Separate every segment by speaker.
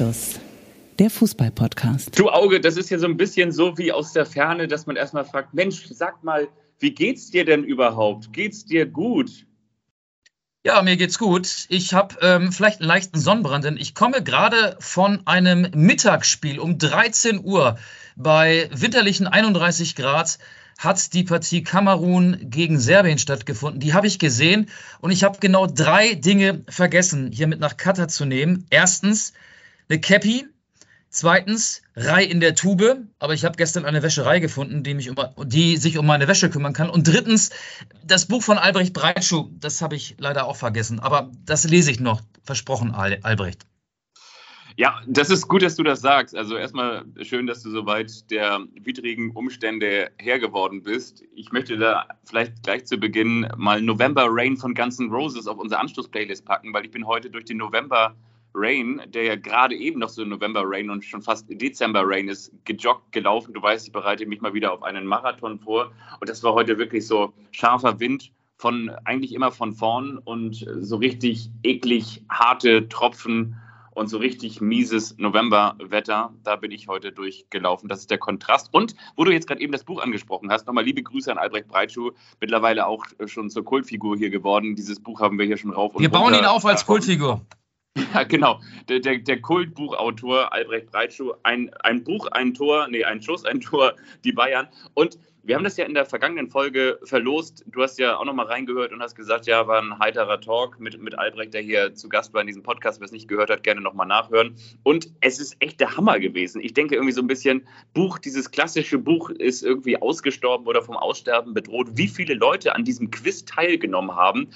Speaker 1: Anstoß, der Fußball-Podcast.
Speaker 2: Du Auge, das ist ja so ein bisschen so wie aus der Ferne, dass man erstmal fragt: Mensch, sag mal, wie geht's dir denn überhaupt? Geht's dir gut?
Speaker 3: Ja, mir geht's gut. Ich habe ähm, vielleicht einen leichten Sonnenbrand, denn ich komme gerade von einem Mittagsspiel um 13 Uhr bei winterlichen 31 Grad hat die Partie Kamerun gegen Serbien stattgefunden. Die habe ich gesehen und ich habe genau drei Dinge vergessen, hier mit nach Katar zu nehmen. Erstens eine Cappy, zweitens Rei in der Tube, aber ich habe gestern eine Wäscherei gefunden, die, mich um, die sich um meine Wäsche kümmern kann. Und drittens das Buch von Albrecht Breitschuh, das habe ich leider auch vergessen, aber das lese ich noch, versprochen, Albrecht.
Speaker 2: Ja, das ist gut, dass du das sagst. Also erstmal schön, dass du soweit der widrigen Umstände Herr geworden bist. Ich möchte da vielleicht gleich zu Beginn mal November Rain von Guns N' Roses auf unsere Anschlussplaylist packen, weil ich bin heute durch den November Rain, der ja gerade eben noch so November Rain und schon fast Dezember Rain ist, gejoggt, gelaufen. Du weißt, ich bereite mich mal wieder auf einen Marathon vor. Und das war heute wirklich so scharfer Wind von eigentlich immer von vorn und so richtig eklig harte Tropfen und so richtig mieses Novemberwetter. Da bin ich heute durchgelaufen. Das ist der Kontrast. Und wo du jetzt gerade eben das Buch angesprochen hast, nochmal liebe Grüße an Albrecht Breitschuh, mittlerweile auch schon zur Kultfigur hier geworden. Dieses Buch haben wir hier schon rauf
Speaker 3: und Wir bauen ihn auf als Kultfigur.
Speaker 2: Ja, genau. Der, der, der Kultbuchautor Albrecht Breitschuh, ein, ein Buch, ein Tor, nee, ein Schuss, ein Tor, die Bayern. Und wir haben das ja in der vergangenen Folge verlost. Du hast ja auch nochmal reingehört und hast gesagt, ja, war ein heiterer Talk mit, mit Albrecht, der hier zu Gast war in diesem Podcast. Wer es nicht gehört hat, gerne nochmal nachhören. Und es ist echt der Hammer gewesen. Ich denke irgendwie so ein bisschen, Buch, dieses klassische Buch ist irgendwie ausgestorben oder vom Aussterben bedroht. Wie viele Leute an diesem Quiz teilgenommen haben.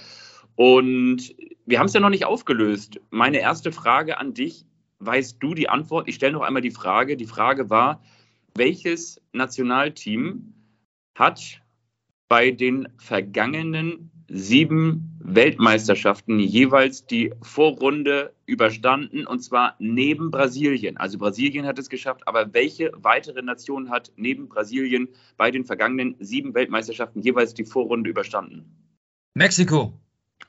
Speaker 2: Und wir haben es ja noch nicht aufgelöst. Meine erste Frage an dich, weißt du die Antwort? Ich stelle noch einmal die Frage. Die Frage war, welches Nationalteam hat bei den vergangenen sieben Weltmeisterschaften jeweils die Vorrunde überstanden und zwar neben Brasilien. Also Brasilien hat es geschafft, aber welche weitere Nation hat neben Brasilien bei den vergangenen sieben Weltmeisterschaften jeweils die Vorrunde überstanden?
Speaker 3: Mexiko.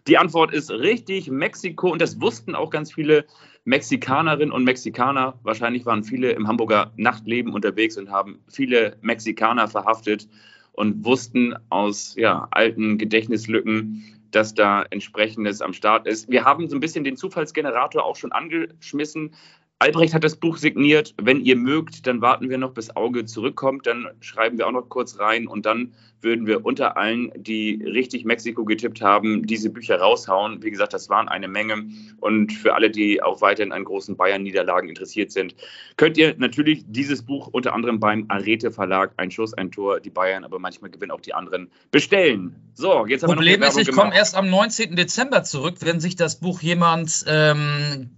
Speaker 2: Die Antwort ist richtig, Mexiko. Und das wussten auch ganz viele Mexikanerinnen und Mexikaner. Wahrscheinlich waren viele im Hamburger Nachtleben unterwegs und haben viele Mexikaner verhaftet und wussten aus ja, alten Gedächtnislücken, dass da entsprechendes am Start ist. Wir haben so ein bisschen den Zufallsgenerator auch schon angeschmissen. Albrecht hat das Buch signiert. Wenn ihr mögt, dann warten wir noch, bis Auge zurückkommt. Dann schreiben wir auch noch kurz rein und dann würden wir unter allen, die richtig Mexiko getippt haben, diese Bücher raushauen. Wie gesagt, das waren eine Menge. Und für alle, die auch weiterhin an großen Bayern-Niederlagen interessiert sind, könnt ihr natürlich dieses Buch unter anderem beim Arete Verlag, ein Schuss, ein Tor, die Bayern, aber manchmal gewinnen auch die anderen, bestellen.
Speaker 3: So, jetzt haben Problem wir noch ist, ich komme erst am 19. Dezember zurück, wenn sich das Buch jemand ähm,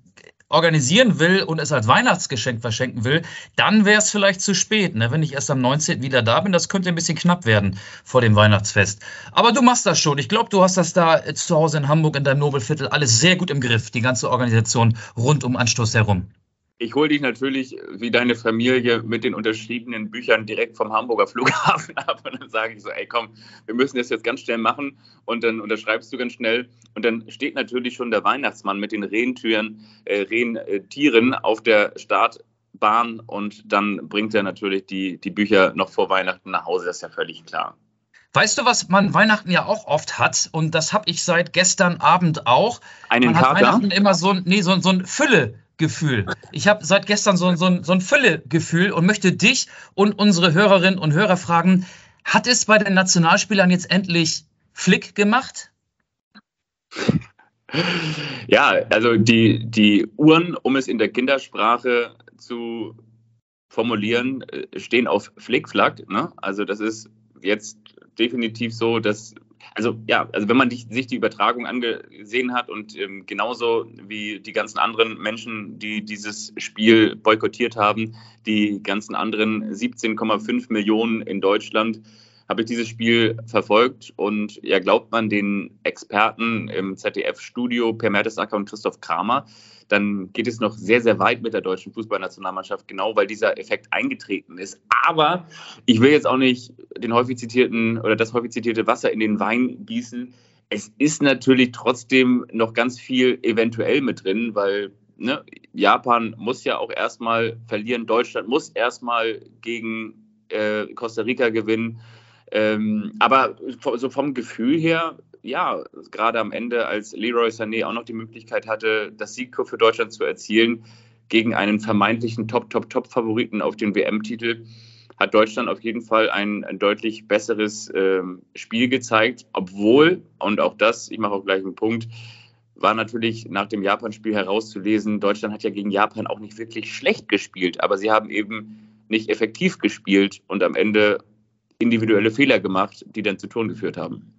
Speaker 3: organisieren will und es als Weihnachtsgeschenk verschenken will, dann wäre es vielleicht zu spät. Ne? Wenn ich erst am 19. wieder da bin, das könnte ein bisschen knapp werden vor dem Weihnachtsfest. Aber du machst das schon. Ich glaube, du hast das da zu Hause in Hamburg in deinem Nobelviertel alles sehr gut im Griff, die ganze Organisation rund um Anstoß herum.
Speaker 2: Ich hole dich natürlich wie deine Familie mit den unterschriebenen Büchern direkt vom Hamburger Flughafen ab und dann sage ich so, ey komm, wir müssen das jetzt ganz schnell machen und dann unterschreibst du ganz schnell und dann steht natürlich schon der Weihnachtsmann mit den Rentüren, äh, Rentieren auf der Startbahn und dann bringt er natürlich die, die Bücher noch vor Weihnachten nach Hause, das ist ja völlig klar.
Speaker 3: Weißt du, was man Weihnachten ja auch oft hat? Und das habe ich seit gestern Abend auch.
Speaker 2: Einen
Speaker 3: man hat Weihnachten immer so, nee, so, so ein Fülle. Gefühl. Ich habe seit gestern so, so, so ein Fülle-Gefühl und möchte dich und unsere Hörerinnen und Hörer fragen, hat es bei den Nationalspielern jetzt endlich Flick gemacht?
Speaker 2: Ja, also die, die Uhren, um es in der Kindersprache zu formulieren, äh, stehen auf Flickflack. Ne? Also das ist jetzt definitiv so, dass also ja, also wenn man die, sich die Übertragung angesehen hat und ähm, genauso wie die ganzen anderen Menschen, die dieses Spiel boykottiert haben, die ganzen anderen 17,5 Millionen in Deutschland, habe ich dieses Spiel verfolgt und ja, glaubt man den Experten im ZDF-Studio Per Mertesacker und Christoph Kramer, dann geht es noch sehr, sehr weit mit der deutschen Fußballnationalmannschaft, genau weil dieser Effekt eingetreten ist. Aber ich will jetzt auch nicht den häufig zitierten oder das häufig zitierte Wasser in den Wein gießen. Es ist natürlich trotzdem noch ganz viel eventuell mit drin, weil ne, Japan muss ja auch erstmal verlieren, Deutschland muss erstmal gegen äh, Costa Rica gewinnen. Ähm, aber so vom Gefühl her, ja, gerade am Ende, als Leroy Sané auch noch die Möglichkeit hatte, das Sieg für Deutschland zu erzielen gegen einen vermeintlichen Top, Top, Top-Favoriten auf den WM-Titel, hat Deutschland auf jeden Fall ein, ein deutlich besseres ähm, Spiel gezeigt, obwohl, und auch das, ich mache auch gleich einen Punkt, war natürlich nach dem Japan-Spiel herauszulesen, Deutschland hat ja gegen Japan auch nicht wirklich schlecht gespielt, aber sie haben eben nicht effektiv gespielt und am Ende individuelle Fehler gemacht, die dann zu Toren geführt haben.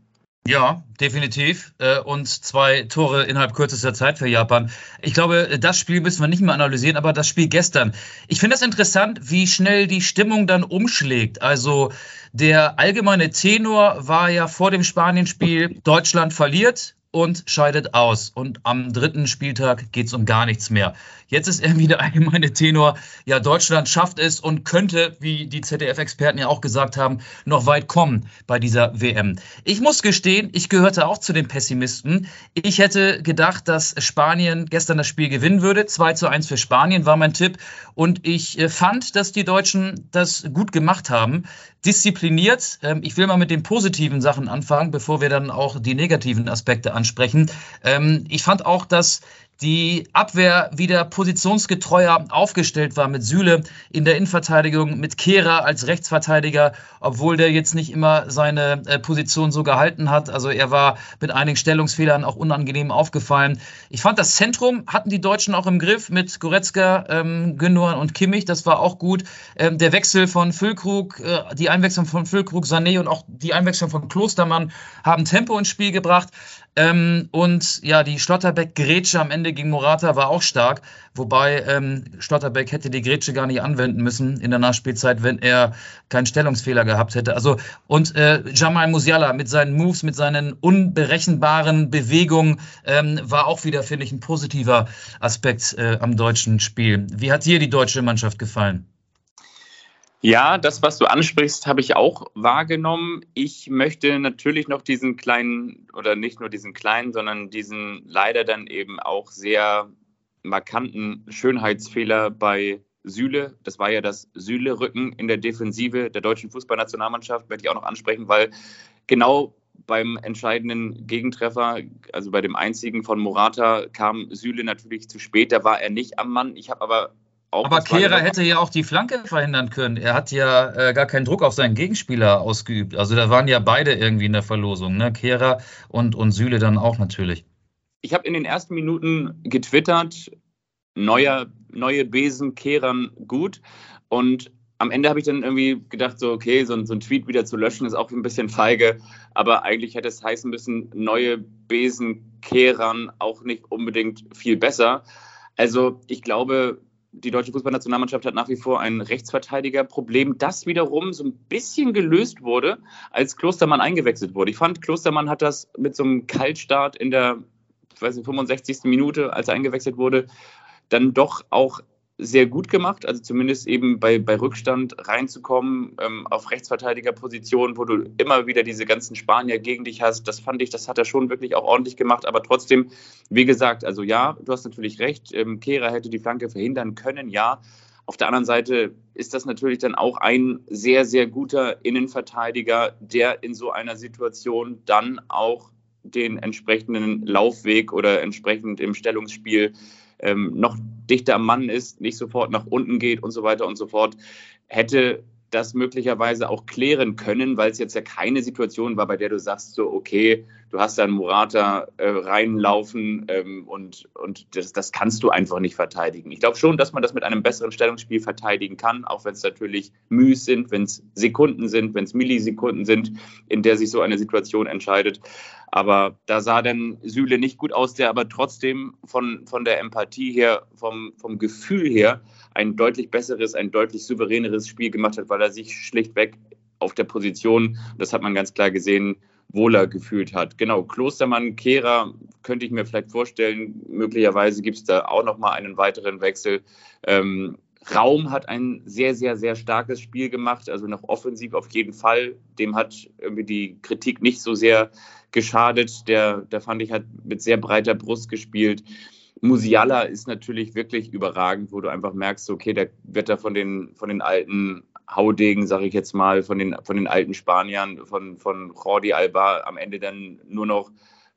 Speaker 3: Ja, definitiv. Äh, und zwei Tore innerhalb kürzester Zeit für Japan. Ich glaube, das Spiel müssen wir nicht mehr analysieren, aber das Spiel gestern. Ich finde es das interessant, wie schnell die Stimmung dann umschlägt. Also der allgemeine Tenor war ja vor dem Spanienspiel, Deutschland verliert, und scheidet aus. Und am dritten Spieltag geht es um gar nichts mehr. Jetzt ist irgendwie der allgemeine Tenor, ja, Deutschland schafft es und könnte, wie die ZDF-Experten ja auch gesagt haben, noch weit kommen bei dieser WM. Ich muss gestehen, ich gehörte auch zu den Pessimisten. Ich hätte gedacht, dass Spanien gestern das Spiel gewinnen würde. 2 zu 1 für Spanien war mein Tipp. Und ich äh, fand, dass die Deutschen das gut gemacht haben. Diszipliniert. Ähm, ich will mal mit den positiven Sachen anfangen, bevor wir dann auch die negativen Aspekte ansprechen. Ähm, ich fand auch, dass die Abwehr wieder positionsgetreuer aufgestellt war mit Süle in der Innenverteidigung, mit Kehrer als Rechtsverteidiger, obwohl der jetzt nicht immer seine äh, Position so gehalten hat. Also er war mit einigen Stellungsfehlern auch unangenehm aufgefallen. Ich fand, das Zentrum hatten die Deutschen auch im Griff mit Goretzka, ähm, Gündogan und Kimmich. Das war auch gut. Ähm, der Wechsel von Füllkrug, äh, die Einwechslung von Füllkrug, Sané und auch die Einwechslung von Klostermann haben Tempo ins Spiel gebracht. Ähm, und ja, die Schlotterbeck-Grätsche am Ende gegen Morata war auch stark, wobei ähm, Schlotterbeck hätte die Grätsche gar nicht anwenden müssen in der Nachspielzeit, wenn er keinen Stellungsfehler gehabt hätte. Also und äh, Jamal Musiala mit seinen Moves, mit seinen unberechenbaren Bewegungen ähm, war auch wieder, finde ich, ein positiver Aspekt äh, am deutschen Spiel. Wie hat dir die deutsche Mannschaft gefallen?
Speaker 2: Ja, das, was du ansprichst, habe ich auch wahrgenommen. Ich möchte natürlich noch diesen kleinen, oder nicht nur diesen kleinen, sondern diesen leider dann eben auch sehr markanten Schönheitsfehler bei Süle. Das war ja das Süle-Rücken in der Defensive der deutschen Fußballnationalmannschaft, möchte ich auch noch ansprechen, weil genau beim entscheidenden Gegentreffer, also bei dem einzigen von Morata, kam Süle natürlich zu spät. Da war er nicht am Mann. Ich habe aber
Speaker 3: auch aber Kehrer hätte ja auch die Flanke verhindern können. Er hat ja äh, gar keinen Druck auf seinen Gegenspieler ausgeübt. Also da waren ja beide irgendwie in der Verlosung, ne? Kehrer und, und Süle dann auch natürlich.
Speaker 2: Ich habe in den ersten Minuten getwittert, neuer, neue Besen kehrern gut. Und am Ende habe ich dann irgendwie gedacht, so, okay, so, so ein Tweet wieder zu löschen ist auch ein bisschen feige. Aber eigentlich hätte es heißen müssen, neue Besen kehrern auch nicht unbedingt viel besser. Also ich glaube, die deutsche Fußballnationalmannschaft hat nach wie vor ein Rechtsverteidigerproblem, das wiederum so ein bisschen gelöst wurde, als Klostermann eingewechselt wurde. Ich fand, Klostermann hat das mit so einem Kaltstart in der ich weiß nicht, 65. Minute, als er eingewechselt wurde, dann doch auch sehr gut gemacht, also zumindest eben bei, bei Rückstand reinzukommen ähm, auf Rechtsverteidigerpositionen, wo du immer wieder diese ganzen Spanier gegen dich hast. Das fand ich, das hat er schon wirklich auch ordentlich gemacht, aber trotzdem, wie gesagt, also ja, du hast natürlich recht, ähm, Kehrer hätte die Flanke verhindern können, ja. Auf der anderen Seite ist das natürlich dann auch ein sehr, sehr guter Innenverteidiger, der in so einer Situation dann auch den entsprechenden Laufweg oder entsprechend im Stellungsspiel ähm, noch dichter am Mann ist, nicht sofort nach unten geht und so weiter und so fort, hätte das möglicherweise auch klären können, weil es jetzt ja keine Situation war, bei der du sagst, so, okay, du hast da einen Murata äh, reinlaufen ähm, und, und das, das kannst du einfach nicht verteidigen. Ich glaube schon, dass man das mit einem besseren Stellungsspiel verteidigen kann, auch wenn es natürlich Müs sind, wenn es Sekunden sind, wenn es Millisekunden sind, in der sich so eine Situation entscheidet. Aber da sah dann Süle nicht gut aus, der aber trotzdem von, von der Empathie her, vom, vom Gefühl her, ein deutlich besseres, ein deutlich souveräneres Spiel gemacht hat, weil er sich schlichtweg auf der Position, das hat man ganz klar gesehen, wohler gefühlt hat. Genau, Klostermann, Kehrer könnte ich mir vielleicht vorstellen. Möglicherweise gibt es da auch noch mal einen weiteren Wechsel. Ähm, Raum hat ein sehr, sehr, sehr starkes Spiel gemacht, also noch offensiv auf jeden Fall. Dem hat irgendwie die Kritik nicht so sehr geschadet. Der, der fand ich, hat mit sehr breiter Brust gespielt. Musiala ist natürlich wirklich überragend, wo du einfach merkst, okay, der wird da von den, von den alten Haudegen, sage ich jetzt mal, von den, von den alten Spaniern, von, von Jordi Alba am Ende dann nur noch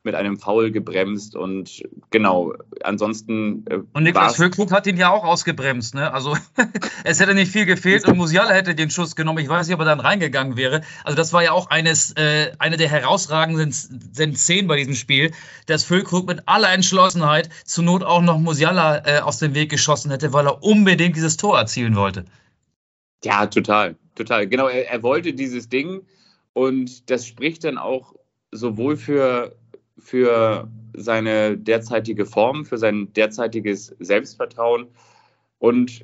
Speaker 2: mit einem Foul gebremst und genau, ansonsten.
Speaker 3: Äh, und Niklas Füllkrug hat ihn ja auch ausgebremst, ne? Also es hätte nicht viel gefehlt und Musiala hätte den Schuss genommen. Ich weiß nicht, ob er dann reingegangen wäre. Also das war ja auch eines, äh, eine der herausragenden Szenen bei diesem Spiel, dass Füllkrug mit aller Entschlossenheit zur Not auch noch Musiala äh, aus dem Weg geschossen hätte, weil er unbedingt dieses Tor erzielen wollte.
Speaker 2: Ja, total, total. Genau, er, er wollte dieses Ding und das spricht dann auch sowohl für für seine derzeitige Form, für sein derzeitiges Selbstvertrauen und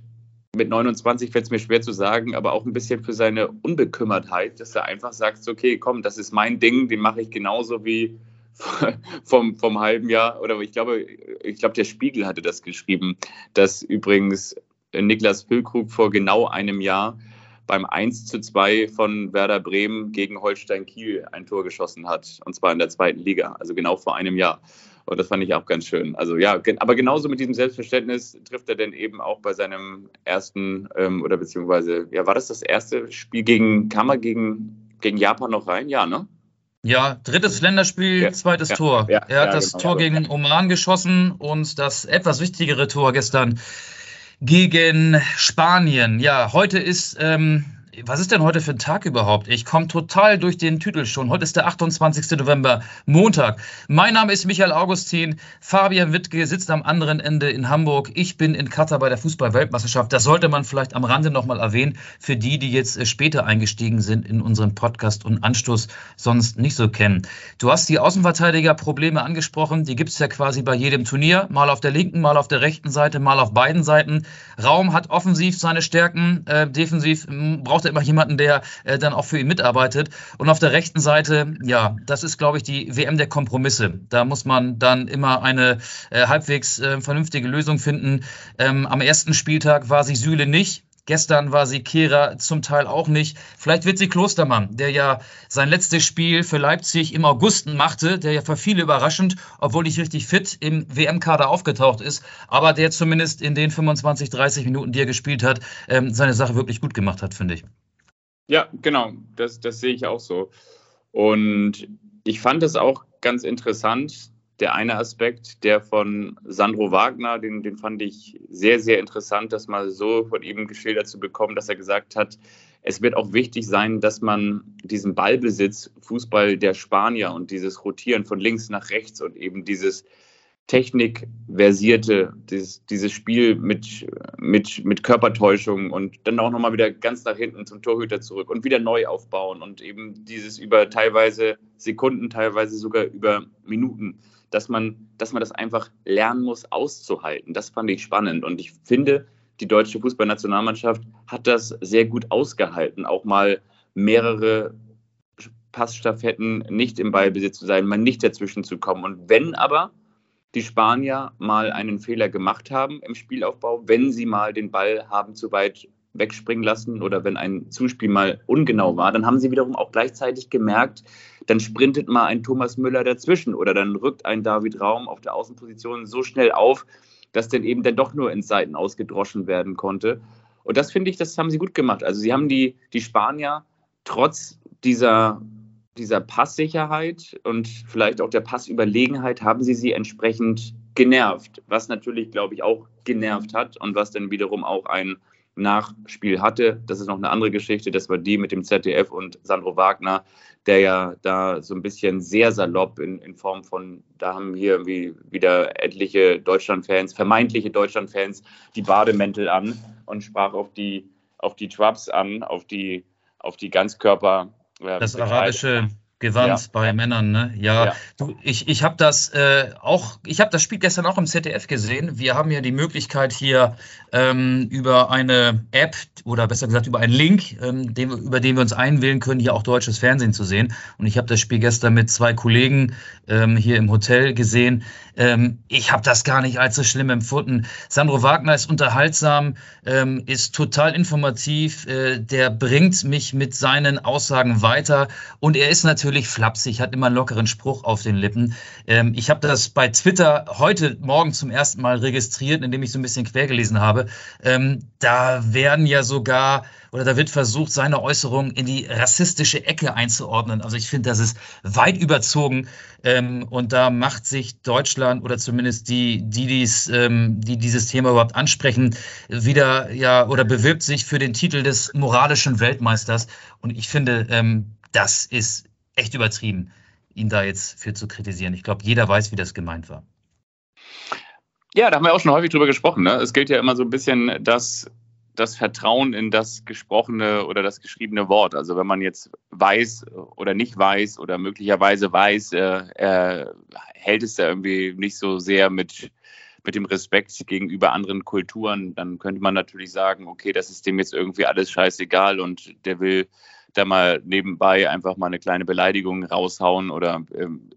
Speaker 2: mit 29 fällt es mir schwer zu sagen, aber auch ein bisschen für seine Unbekümmertheit, dass er einfach sagt, okay, komm, das ist mein Ding, den mache ich genauso wie vom, vom halben Jahr oder ich glaube, ich glaube, der Spiegel hatte das geschrieben, dass übrigens Niklas Füllkrug vor genau einem Jahr beim 1 zu 2 von Werder Bremen gegen Holstein Kiel ein Tor geschossen hat. Und zwar in der zweiten Liga, also genau vor einem Jahr. Und das fand ich auch ganz schön. Also ja, aber genauso mit diesem Selbstverständnis trifft er denn eben auch bei seinem ersten ähm, oder beziehungsweise, ja, war das das erste Spiel gegen, kam er gegen, gegen Japan noch rein? Ja, ne?
Speaker 3: Ja, drittes Länderspiel, ja, zweites ja, Tor. Ja, er hat das genau, Tor gegen Oman geschossen und das etwas wichtigere Tor gestern gegen Spanien. Ja, heute ist ähm, was ist denn heute für ein Tag überhaupt? Ich komme total durch den Titel schon. Heute ist der 28. November, Montag. Mein Name ist Michael Augustin. Fabian Wittke sitzt am anderen Ende in Hamburg. Ich bin in Katar bei der Fußball-Weltmeisterschaft. Das sollte man vielleicht am Rande nochmal erwähnen, für die, die jetzt äh, später eingestiegen sind in unseren Podcast und Anstoß sonst nicht so kennen. Du hast die Außenverteidiger-Probleme angesprochen. Die gibt es ja quasi bei jedem Turnier. Mal auf der linken, mal auf der rechten Seite, mal auf beiden Seiten. Raum hat offensiv seine Stärken. Äh, defensiv hm, braucht immer jemanden, der äh, dann auch für ihn mitarbeitet. Und auf der rechten Seite, ja, das ist, glaube ich, die WM der Kompromisse. Da muss man dann immer eine äh, halbwegs äh, vernünftige Lösung finden. Ähm, am ersten Spieltag war sie Süle nicht. Gestern war sie Kehrer zum Teil auch nicht. Vielleicht wird sie Klostermann, der ja sein letztes Spiel für Leipzig im August machte, der ja für viele überraschend, obwohl nicht richtig fit im WM-Kader aufgetaucht ist, aber der zumindest in den 25, 30 Minuten, die er gespielt hat, ähm, seine Sache wirklich gut gemacht hat, finde ich.
Speaker 2: Ja, genau, das, das sehe ich auch so. Und ich fand es auch ganz interessant, der eine Aspekt, der von Sandro Wagner, den, den fand ich sehr, sehr interessant, das mal so von ihm geschildert zu bekommen, dass er gesagt hat, es wird auch wichtig sein, dass man diesen Ballbesitz, Fußball der Spanier und dieses Rotieren von links nach rechts und eben dieses technikversierte, dieses, dieses Spiel mit, mit, mit Körpertäuschung und dann auch nochmal wieder ganz nach hinten zum Torhüter zurück und wieder neu aufbauen und eben dieses über teilweise Sekunden, teilweise sogar über Minuten, dass man, dass man das einfach lernen muss, auszuhalten. Das fand ich spannend und ich finde, die deutsche Fußballnationalmannschaft hat das sehr gut ausgehalten, auch mal mehrere Passstaffetten nicht im Ballbesitz zu sein, mal nicht dazwischen zu kommen. Und wenn aber die Spanier mal einen Fehler gemacht haben im Spielaufbau, wenn sie mal den Ball haben zu weit wegspringen lassen oder wenn ein Zuspiel mal ungenau war, dann haben sie wiederum auch gleichzeitig gemerkt, dann sprintet mal ein Thomas Müller dazwischen oder dann rückt ein David Raum auf der Außenposition so schnell auf, dass dann eben dann doch nur ins Seiten ausgedroschen werden konnte. Und das finde ich, das haben sie gut gemacht. Also sie haben die, die Spanier trotz dieser dieser Passsicherheit und vielleicht auch der Passüberlegenheit haben sie sie entsprechend genervt, was natürlich, glaube ich, auch genervt hat und was dann wiederum auch ein Nachspiel hatte. Das ist noch eine andere Geschichte. Das war die mit dem ZDF und Sandro Wagner, der ja da so ein bisschen sehr salopp in, in Form von, da haben hier wie wieder etliche Deutschlandfans, vermeintliche Deutschlandfans, die Bademäntel an und sprach auf die, auf die Trubs an, auf die, auf die Ganzkörper
Speaker 3: ja, das arabische Gewand ja. bei Männern, ne? Ja, ja. Du, ich, ich habe das äh, auch, ich habe das Spiel gestern auch im ZDF gesehen. Wir haben ja die Möglichkeit hier ähm, über eine App oder besser gesagt über einen Link, ähm, den, über den wir uns einwählen können, hier auch deutsches Fernsehen zu sehen. Und ich habe das Spiel gestern mit zwei Kollegen ähm, hier im Hotel gesehen. Ähm, ich habe das gar nicht so schlimm empfunden. Sandro Wagner ist unterhaltsam, ähm, ist total informativ, äh, der bringt mich mit seinen Aussagen weiter und er ist natürlich flapsig, hat immer einen lockeren Spruch auf den Lippen. Ähm, ich habe das bei Twitter heute Morgen zum ersten Mal registriert, indem ich so ein bisschen quer gelesen habe. Ähm, da werden ja sogar oder da wird versucht, seine Äußerungen in die rassistische Ecke einzuordnen. Also ich finde, das ist weit überzogen ähm, und da macht sich Deutschland oder zumindest die, die, dies, ähm, die dieses Thema überhaupt ansprechen, wieder ja oder bewirbt sich für den Titel des moralischen Weltmeisters. Und ich finde, ähm, das ist echt übertrieben, ihn da jetzt für zu kritisieren. Ich glaube, jeder weiß, wie das gemeint war.
Speaker 2: Ja, da haben wir auch schon häufig drüber gesprochen. Ne? Es gilt ja immer so ein bisschen, dass das Vertrauen in das gesprochene oder das geschriebene Wort. Also wenn man jetzt weiß oder nicht weiß oder möglicherweise weiß, äh, er hält es ja irgendwie nicht so sehr mit, mit dem Respekt gegenüber anderen Kulturen, dann könnte man natürlich sagen, okay, das ist dem jetzt irgendwie alles scheißegal und der will da mal nebenbei einfach mal eine kleine Beleidigung raushauen oder ähm,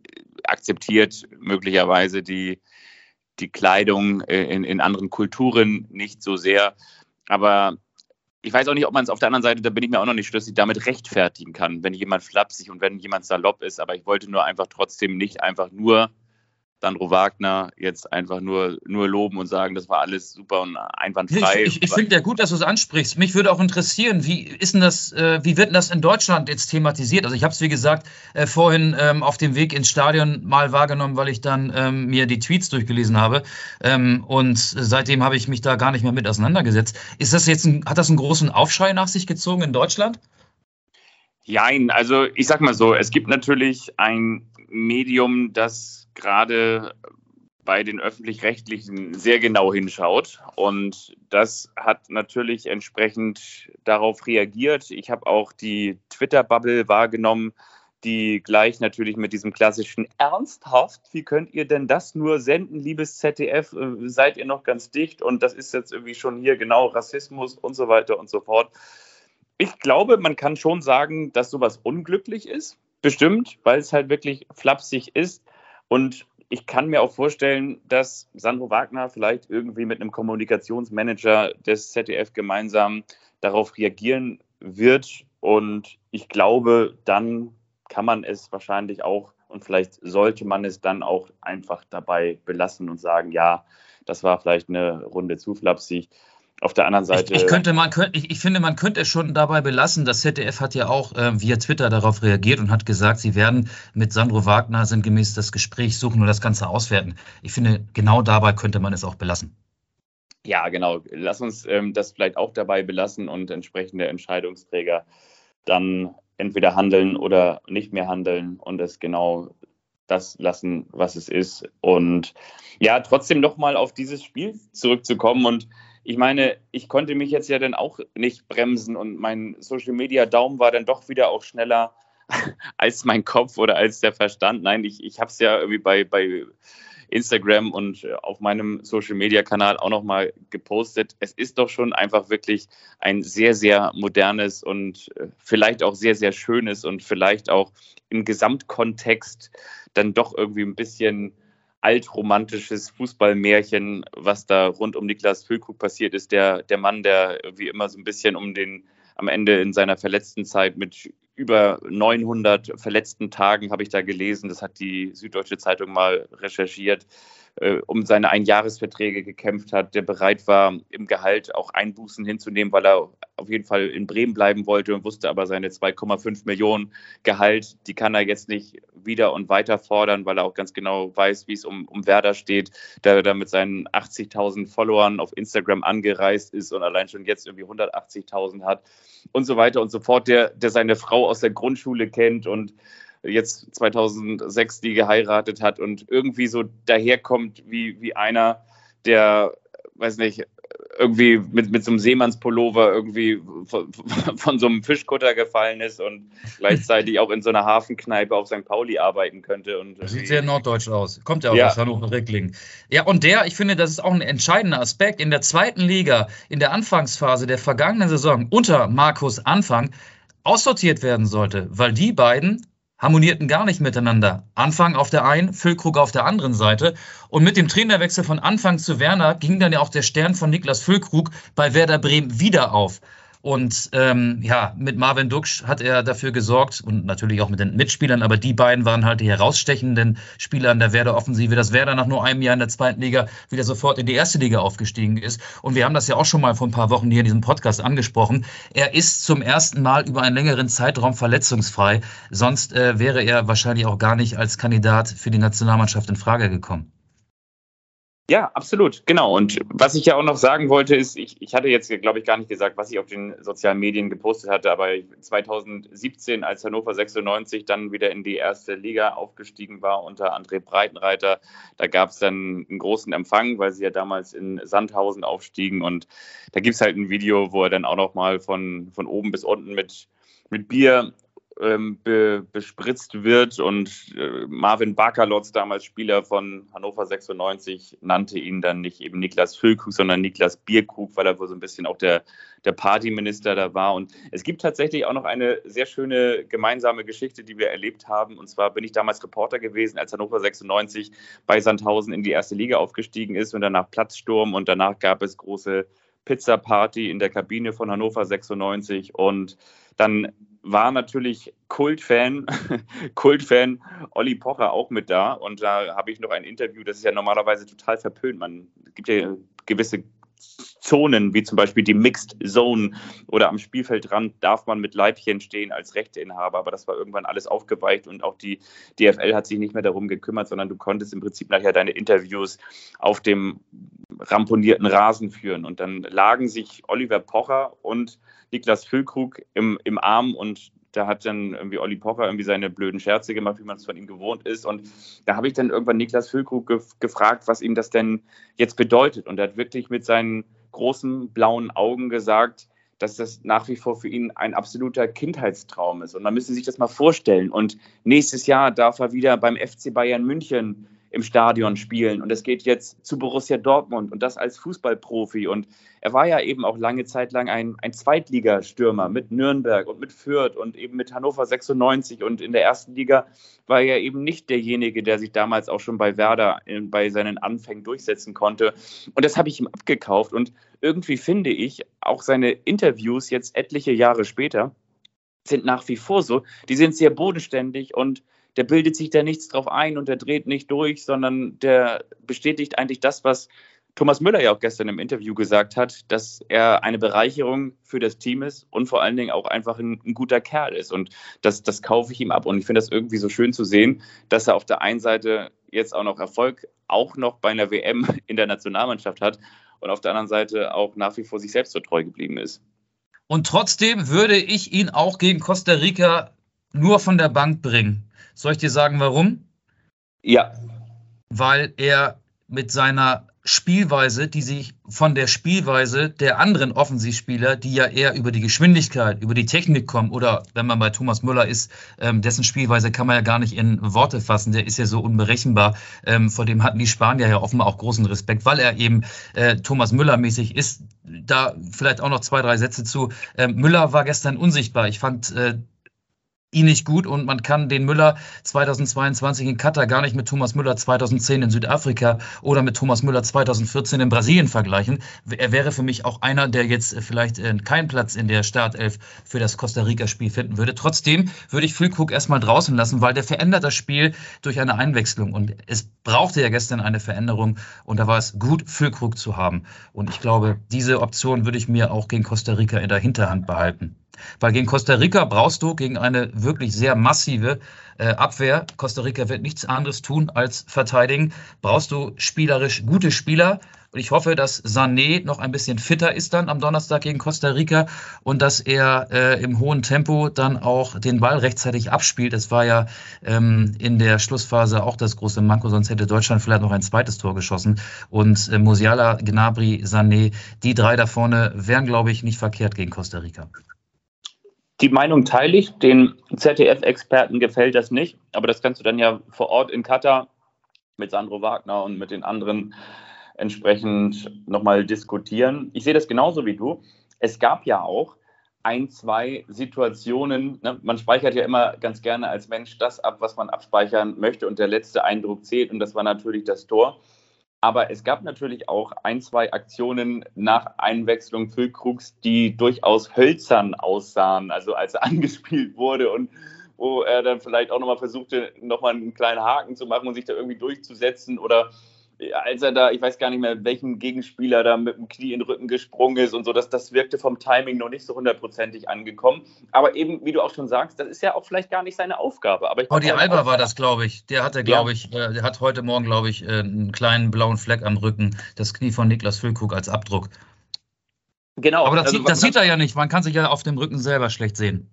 Speaker 2: akzeptiert möglicherweise die, die Kleidung in, in anderen Kulturen nicht so sehr. Aber ich weiß auch nicht, ob man es auf der anderen Seite, da bin ich mir auch noch nicht schlüssig, damit rechtfertigen kann, wenn jemand flapsig und wenn jemand salopp ist. Aber ich wollte nur einfach trotzdem nicht einfach nur Sandro Wagner jetzt einfach nur, nur loben und sagen, das war alles super und einwandfrei.
Speaker 3: Ich, ich, ich finde ja gut, dass du es ansprichst. Mich würde auch interessieren, wie ist denn das, äh, wie wird denn das in Deutschland jetzt thematisiert? Also ich habe es, wie gesagt, äh, vorhin ähm, auf dem Weg ins Stadion mal wahrgenommen, weil ich dann ähm, mir die Tweets durchgelesen habe. Ähm, und seitdem habe ich mich da gar nicht mehr mit auseinandergesetzt. Ist das jetzt ein, hat das einen großen Aufschrei nach sich gezogen in Deutschland?
Speaker 2: Nein, also ich sag mal so, es gibt natürlich ein Medium, das gerade bei den öffentlich-rechtlichen sehr genau hinschaut. Und das hat natürlich entsprechend darauf reagiert. Ich habe auch die Twitter-Bubble wahrgenommen, die gleich natürlich mit diesem klassischen Ernsthaft, wie könnt ihr denn das nur senden, liebes ZDF, äh, seid ihr noch ganz dicht und das ist jetzt irgendwie schon hier genau Rassismus und so weiter und so fort. Ich glaube, man kann schon sagen, dass sowas unglücklich ist, bestimmt, weil es halt wirklich flapsig ist. Und ich kann mir auch vorstellen, dass Sandro Wagner vielleicht irgendwie mit einem Kommunikationsmanager des ZDF gemeinsam darauf reagieren wird. Und ich glaube, dann kann man es wahrscheinlich auch und vielleicht sollte man es dann auch einfach dabei belassen und sagen, ja, das war vielleicht eine Runde zu flapsig. Auf der anderen Seite.
Speaker 3: Ich, ich könnte, man, ich, ich, finde, man könnte es schon dabei belassen. Das ZDF hat ja auch äh, via Twitter darauf reagiert und hat gesagt, sie werden mit Sandro Wagner sinngemäß das Gespräch suchen und das Ganze auswerten. Ich finde, genau dabei könnte man es auch belassen.
Speaker 2: Ja, genau. Lass uns ähm, das vielleicht auch dabei belassen und entsprechende Entscheidungsträger dann entweder handeln oder nicht mehr handeln und es genau das lassen, was es ist. Und ja, trotzdem nochmal auf dieses Spiel zurückzukommen und ich meine, ich konnte mich jetzt ja dann auch nicht bremsen und mein Social Media Daumen war dann doch wieder auch schneller als mein Kopf oder als der Verstand. Nein, ich, ich habe es ja irgendwie bei, bei Instagram und auf meinem Social Media Kanal auch nochmal gepostet. Es ist doch schon einfach wirklich ein sehr, sehr modernes und äh, vielleicht auch sehr, sehr schönes und vielleicht auch im Gesamtkontext dann doch irgendwie ein bisschen altromantisches Fußballmärchen, was da rund um Niklas Füllkrug passiert ist. Der, der Mann, der wie immer so ein bisschen um den, am Ende in seiner verletzten Zeit mit über 900 verletzten Tagen, habe ich da gelesen, das hat die Süddeutsche Zeitung mal recherchiert, äh, um seine Einjahresverträge gekämpft hat, der bereit war, im Gehalt auch Einbußen hinzunehmen, weil er auf jeden Fall in Bremen bleiben wollte und wusste aber seine 2,5 Millionen Gehalt, die kann er jetzt nicht wieder und weiter fordern, weil er auch ganz genau weiß, wie es um, um Werder steht, der da mit seinen 80.000 Followern auf Instagram angereist ist und allein schon jetzt irgendwie 180.000 hat und so weiter und so fort, der, der seine Frau aus der Grundschule kennt und jetzt 2006 die geheiratet hat und irgendwie so daherkommt wie, wie einer, der, weiß nicht, irgendwie mit, mit so einem Seemannspullover irgendwie von, von, so einem Fischkutter gefallen ist und gleichzeitig auch in so einer Hafenkneipe auf St. Pauli arbeiten könnte. Und
Speaker 3: sieht sehr norddeutsch aus. Kommt ja auch ja. aus Hannover-Reckling. Ja, und der, ich finde, das ist auch ein entscheidender Aspekt. In der zweiten Liga, in der Anfangsphase der vergangenen Saison unter Markus Anfang aussortiert werden sollte, weil die beiden harmonierten gar nicht miteinander. Anfang auf der einen, Füllkrug auf der anderen Seite. Und mit dem Trainerwechsel von Anfang zu Werner ging dann ja auch der Stern von Niklas Füllkrug bei Werder Bremen wieder auf. Und ähm, ja, mit Marvin Duksch hat er dafür gesorgt und natürlich auch mit den Mitspielern, aber die beiden waren halt die herausstechenden Spieler in der Werder-Offensive, dass Werder nach nur einem Jahr in der zweiten Liga wieder sofort in die erste Liga aufgestiegen ist. Und wir haben das ja auch schon mal vor ein paar Wochen hier in diesem Podcast angesprochen. Er ist zum ersten Mal über einen längeren Zeitraum verletzungsfrei. Sonst äh, wäre er wahrscheinlich auch gar nicht als Kandidat für die Nationalmannschaft in Frage gekommen.
Speaker 2: Ja, absolut, genau. Und was ich ja auch noch sagen wollte, ist, ich, ich hatte jetzt, glaube ich, gar nicht gesagt, was ich auf den sozialen Medien gepostet hatte, aber 2017, als Hannover 96 dann wieder in die erste Liga aufgestiegen war unter André Breitenreiter, da gab es dann einen großen Empfang, weil sie ja damals in Sandhausen aufstiegen. Und da gibt es halt ein Video, wo er dann auch noch mal von, von oben bis unten mit, mit Bier ähm, be, bespritzt wird. Und äh, Marvin Bakalotz, damals Spieler von Hannover 96, nannte ihn dann nicht eben Niklas Füllkrug, sondern Niklas Bierkrug, weil er wohl so ein bisschen auch der, der Partyminister da war. Und es gibt tatsächlich auch noch eine sehr schöne gemeinsame Geschichte, die wir erlebt haben. Und zwar bin ich damals Reporter gewesen, als Hannover 96 bei Sandhausen in die erste Liga aufgestiegen ist und danach Platzsturm und danach gab es große Pizza-Party in der Kabine von Hannover 96 und dann war natürlich Kultfan, Kultfan Olli Pocher auch mit da. Und da habe ich noch ein Interview, das ist ja normalerweise total verpönt. Man gibt ja gewisse Zonen, wie zum Beispiel die Mixed Zone oder am Spielfeldrand darf man mit Leibchen stehen als Rechteinhaber, aber das war irgendwann alles aufgeweicht und auch die DFL hat sich nicht mehr darum gekümmert, sondern du konntest im Prinzip nachher deine Interviews auf dem ramponierten Rasen führen. Und dann lagen sich Oliver Pocher und Niklas Füllkrug im, im Arm und da hat dann irgendwie Olli Pocher irgendwie seine blöden Scherze gemacht, wie man es von ihm gewohnt ist. Und da habe ich dann irgendwann Niklas Füllkrug ge gefragt, was ihm das denn jetzt bedeutet. Und er hat wirklich mit seinen großen blauen Augen gesagt, dass das nach wie vor für ihn ein absoluter Kindheitstraum ist. Und man müsste sich das mal vorstellen. Und nächstes Jahr darf er wieder beim FC Bayern München im Stadion spielen. Und es geht jetzt zu Borussia Dortmund und das als Fußballprofi. Und er war ja eben auch lange Zeit lang ein, ein Zweitligastürmer mit Nürnberg und mit Fürth und eben mit Hannover 96. Und in der ersten Liga war er eben nicht derjenige, der sich damals auch schon bei Werder in, bei seinen Anfängen durchsetzen konnte. Und das habe ich ihm abgekauft. Und irgendwie finde ich, auch seine Interviews jetzt etliche Jahre später sind nach wie vor so. Die sind sehr bodenständig und der bildet sich da nichts drauf ein und der dreht nicht durch, sondern der bestätigt eigentlich das, was Thomas Müller ja auch gestern im Interview gesagt hat, dass er eine Bereicherung für das Team ist und vor allen Dingen auch einfach ein, ein guter Kerl ist. Und das, das kaufe ich ihm ab. Und ich finde das irgendwie so schön zu sehen, dass er auf der einen Seite jetzt auch noch Erfolg, auch noch bei einer WM in der Nationalmannschaft hat und auf der anderen Seite auch nach wie vor sich selbst so treu geblieben ist.
Speaker 3: Und trotzdem würde ich ihn auch gegen Costa Rica nur von der Bank bringen. Soll ich dir sagen, warum?
Speaker 2: Ja.
Speaker 3: Weil er mit seiner Spielweise, die sich von der Spielweise der anderen Offensivspieler, die ja eher über die Geschwindigkeit, über die Technik kommen, oder wenn man bei Thomas Müller ist, ähm, dessen Spielweise kann man ja gar nicht in Worte fassen, der ist ja so unberechenbar. Ähm, vor dem hatten die Spanier ja offenbar auch großen Respekt, weil er eben äh, Thomas Müller mäßig ist. Da vielleicht auch noch zwei, drei Sätze zu. Ähm, Müller war gestern unsichtbar. Ich fand äh, ihn nicht gut und man kann den Müller 2022 in Katar gar nicht mit Thomas Müller 2010 in Südafrika oder mit Thomas Müller 2014 in Brasilien vergleichen. Er wäre für mich auch einer, der jetzt vielleicht äh, keinen Platz in der Startelf für das Costa Rica-Spiel finden würde. Trotzdem würde ich Füllkrug erstmal draußen lassen, weil der verändert das Spiel durch eine Einwechslung und es brauchte ja gestern eine Veränderung und da war es gut, Füllkrug zu haben. Und ich glaube, diese Option würde ich mir auch gegen Costa Rica in der Hinterhand behalten. Weil gegen Costa Rica brauchst du gegen eine wirklich sehr massive äh, Abwehr, Costa Rica wird nichts anderes tun als verteidigen, brauchst du spielerisch gute Spieler. Und ich hoffe, dass Sané noch ein bisschen fitter ist dann am Donnerstag gegen Costa Rica und dass er äh, im hohen Tempo dann auch den Ball rechtzeitig abspielt. Es war ja ähm, in der Schlussphase auch das große Manko, sonst hätte Deutschland vielleicht noch ein zweites Tor geschossen. Und äh, Musiala, Gnabry, Sané, die drei da vorne wären, glaube ich, nicht verkehrt gegen Costa Rica.
Speaker 2: Die Meinung teile ich. Den ZDF-Experten gefällt das nicht. Aber das kannst du dann ja vor Ort in Katar mit Sandro Wagner und mit den anderen entsprechend nochmal diskutieren. Ich sehe das genauso wie du. Es gab ja auch ein, zwei Situationen. Ne? Man speichert ja immer ganz gerne als Mensch das ab, was man abspeichern möchte und der letzte Eindruck zählt und das war natürlich das Tor. Aber es gab natürlich auch ein, zwei Aktionen nach Einwechslung Füllkrugs, die durchaus hölzern aussahen, also als er angespielt wurde und wo er dann vielleicht auch nochmal versuchte, nochmal einen kleinen Haken zu machen und sich da irgendwie durchzusetzen oder als er da, ich weiß gar nicht mehr, welchen Gegenspieler da mit dem Knie in den Rücken gesprungen ist und so, dass das wirkte vom Timing noch nicht so hundertprozentig angekommen. Aber eben, wie du auch schon sagst, das ist ja auch vielleicht gar nicht seine Aufgabe. Aber
Speaker 3: ich die Alba war das, glaube ich. Der hatte, glaube ja. ich, äh, der hat heute Morgen, glaube ich, äh, einen kleinen blauen Fleck am Rücken, das Knie von Niklas Füllkrug als Abdruck. Genau. Aber das, also, sieht, das sieht er ja nicht. Man kann sich ja auf dem Rücken selber schlecht sehen.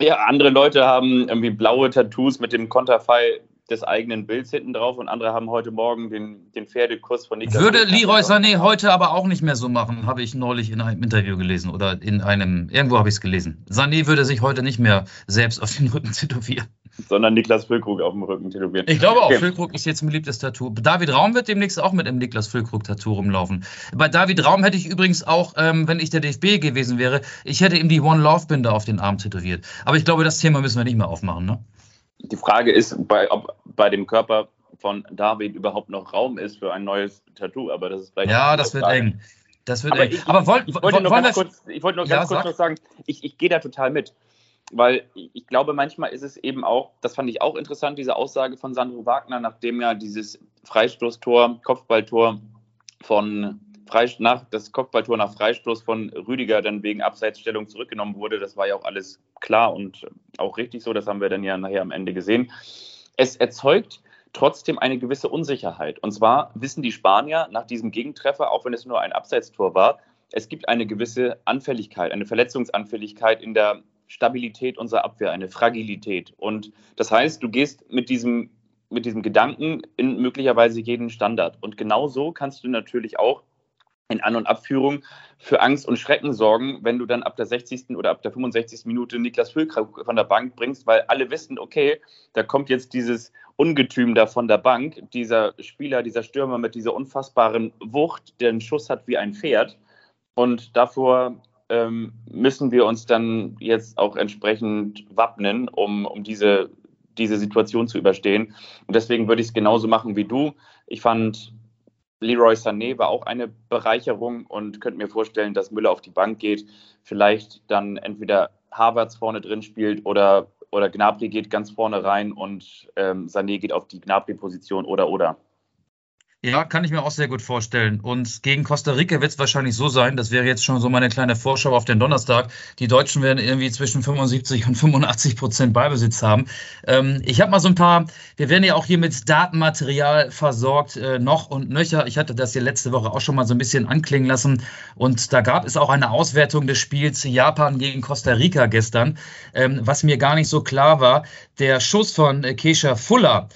Speaker 2: Ja, andere Leute haben irgendwie blaue Tattoos mit dem Konterfei des eigenen Bilds hinten drauf und andere haben heute Morgen den, den Pferdekurs von
Speaker 3: Niklas. Würde Leroy Sané heute aber auch nicht mehr so machen, habe ich neulich in einem Interview gelesen oder in einem, irgendwo habe ich es gelesen. Sané würde sich heute nicht mehr selbst auf den Rücken tätowieren.
Speaker 2: Sondern Niklas Füllkrug auf dem Rücken tätowieren.
Speaker 3: Ich glaube auch, okay. Füllkrug ist jetzt ein beliebtes Tattoo. David Raum wird demnächst auch mit einem Niklas Füllkrug-Tattoo rumlaufen. Bei David Raum hätte ich übrigens auch, ähm, wenn ich der DFB gewesen wäre, ich hätte ihm die One Love Binde auf den Arm tätowiert. Aber ich glaube, das Thema müssen wir nicht mehr aufmachen, ne?
Speaker 2: Die Frage ist, bei, ob bei dem Körper von David überhaupt noch Raum ist für ein neues Tattoo, aber das ist
Speaker 3: vielleicht. Ja, das wird Frage. eng. Das wird
Speaker 2: aber eng. Ich, aber wollt, ich wollte nur ganz kurz, ich wollte nur ganz ja, kurz noch sagen, ich, ich gehe da total mit. Weil ich glaube, manchmal ist es eben auch, das fand ich auch interessant, diese Aussage von Sandro Wagner, nachdem ja dieses Freistoßtor, Kopfballtor von nach, das Kopfballtor nach Freistoß von Rüdiger dann wegen Abseitsstellung zurückgenommen wurde. Das war ja auch alles klar und auch richtig so. Das haben wir dann ja nachher am Ende gesehen. Es erzeugt trotzdem eine gewisse Unsicherheit. Und zwar wissen die Spanier nach diesem Gegentreffer, auch wenn es nur ein Abseitstor war, es gibt eine gewisse Anfälligkeit, eine Verletzungsanfälligkeit in der Stabilität unserer Abwehr, eine Fragilität. Und das heißt, du gehst mit diesem, mit diesem Gedanken in möglicherweise jeden Standard. Und genau so kannst du natürlich auch in An- und Abführung für Angst und Schrecken sorgen, wenn du dann ab der 60. oder ab der 65. Minute Niklas Füllkrug von der Bank bringst, weil alle wissen, okay, da kommt jetzt dieses Ungetüm da von der Bank, dieser Spieler, dieser Stürmer mit dieser unfassbaren Wucht, der einen Schuss hat wie ein Pferd. Und davor ähm, müssen wir uns dann jetzt auch entsprechend wappnen, um, um diese, diese Situation zu überstehen. Und deswegen würde ich es genauso machen wie du. Ich fand Leroy Sané war auch eine Bereicherung und könnte mir vorstellen, dass Müller auf die Bank geht, vielleicht dann entweder Havertz vorne drin spielt oder, oder Gnabry geht ganz vorne rein und ähm, Sané geht auf die Gnabry-Position oder oder.
Speaker 3: Ja, kann ich mir auch sehr gut vorstellen. Und gegen Costa Rica wird es wahrscheinlich so sein, das wäre jetzt schon so meine kleine Vorschau auf den Donnerstag. Die Deutschen werden irgendwie zwischen 75 und 85 Prozent Beibesitz haben. Ähm, ich habe mal so ein paar, wir werden ja auch hier mit Datenmaterial versorgt, äh, noch und nöcher. Ich hatte das hier letzte Woche auch schon mal so ein bisschen anklingen lassen. Und da gab es auch eine Auswertung des Spiels Japan gegen Costa Rica gestern. Ähm, was mir gar nicht so klar war, der Schuss von äh, Kesha Fuller,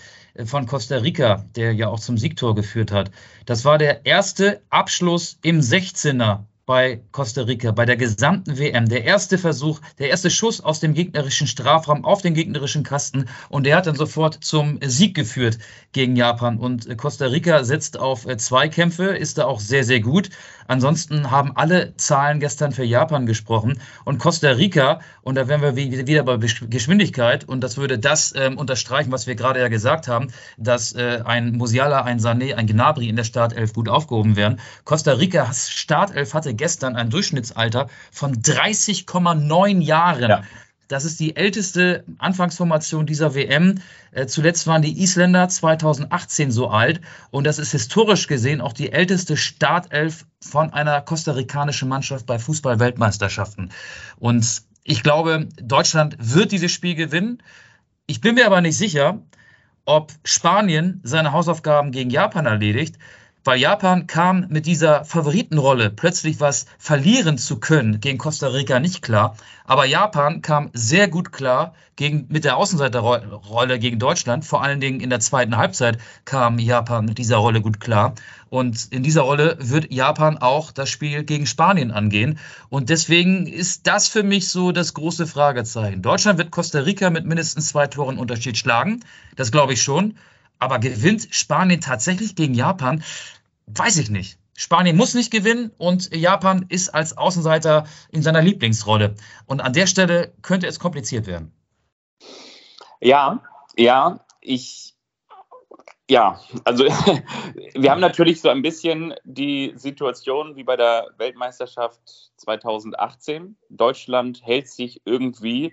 Speaker 3: von Costa Rica, der ja auch zum Siegtor geführt hat. Das war der erste Abschluss im 16er bei Costa Rica, bei der gesamten WM. Der erste Versuch, der erste Schuss aus dem gegnerischen Strafraum auf den gegnerischen Kasten und der hat dann sofort zum Sieg geführt gegen Japan. Und Costa Rica setzt auf Zweikämpfe, ist da auch sehr, sehr gut. Ansonsten haben alle Zahlen gestern für Japan gesprochen und Costa Rica, und da wären wir wieder bei Geschwindigkeit, und das würde das ähm, unterstreichen, was wir gerade ja gesagt haben, dass äh, ein Musiala, ein Sané, ein Gnabry in der Startelf gut aufgehoben werden. Costa Ricas Startelf hatte gestern ein Durchschnittsalter von 30,9 Jahren. Ja. Das ist die älteste Anfangsformation dieser WM. Äh, zuletzt waren die Isländer 2018 so alt und das ist historisch gesehen auch die älteste Startelf von einer kostarikanischen Mannschaft bei Fußball-Weltmeisterschaften. Und ich glaube, Deutschland wird dieses Spiel gewinnen. Ich bin mir aber nicht sicher, ob Spanien seine Hausaufgaben gegen Japan erledigt, weil Japan kam mit dieser Favoritenrolle plötzlich was verlieren zu können gegen Costa Rica nicht klar. Aber Japan kam sehr gut klar gegen, mit der Außenseiterrolle gegen Deutschland. Vor allen Dingen in der zweiten Halbzeit kam Japan mit dieser Rolle gut klar. Und in dieser Rolle wird Japan auch das Spiel gegen Spanien angehen. Und deswegen ist das für mich so das große Fragezeichen. Deutschland wird Costa Rica mit mindestens zwei Toren Unterschied schlagen. Das glaube ich schon. Aber gewinnt Spanien tatsächlich gegen Japan? Weiß ich nicht. Spanien muss nicht gewinnen und Japan ist als Außenseiter in seiner Lieblingsrolle. Und an der Stelle könnte es kompliziert werden.
Speaker 2: Ja, ja, ich, ja, also wir haben natürlich so ein bisschen die Situation wie bei der Weltmeisterschaft 2018. Deutschland hält sich irgendwie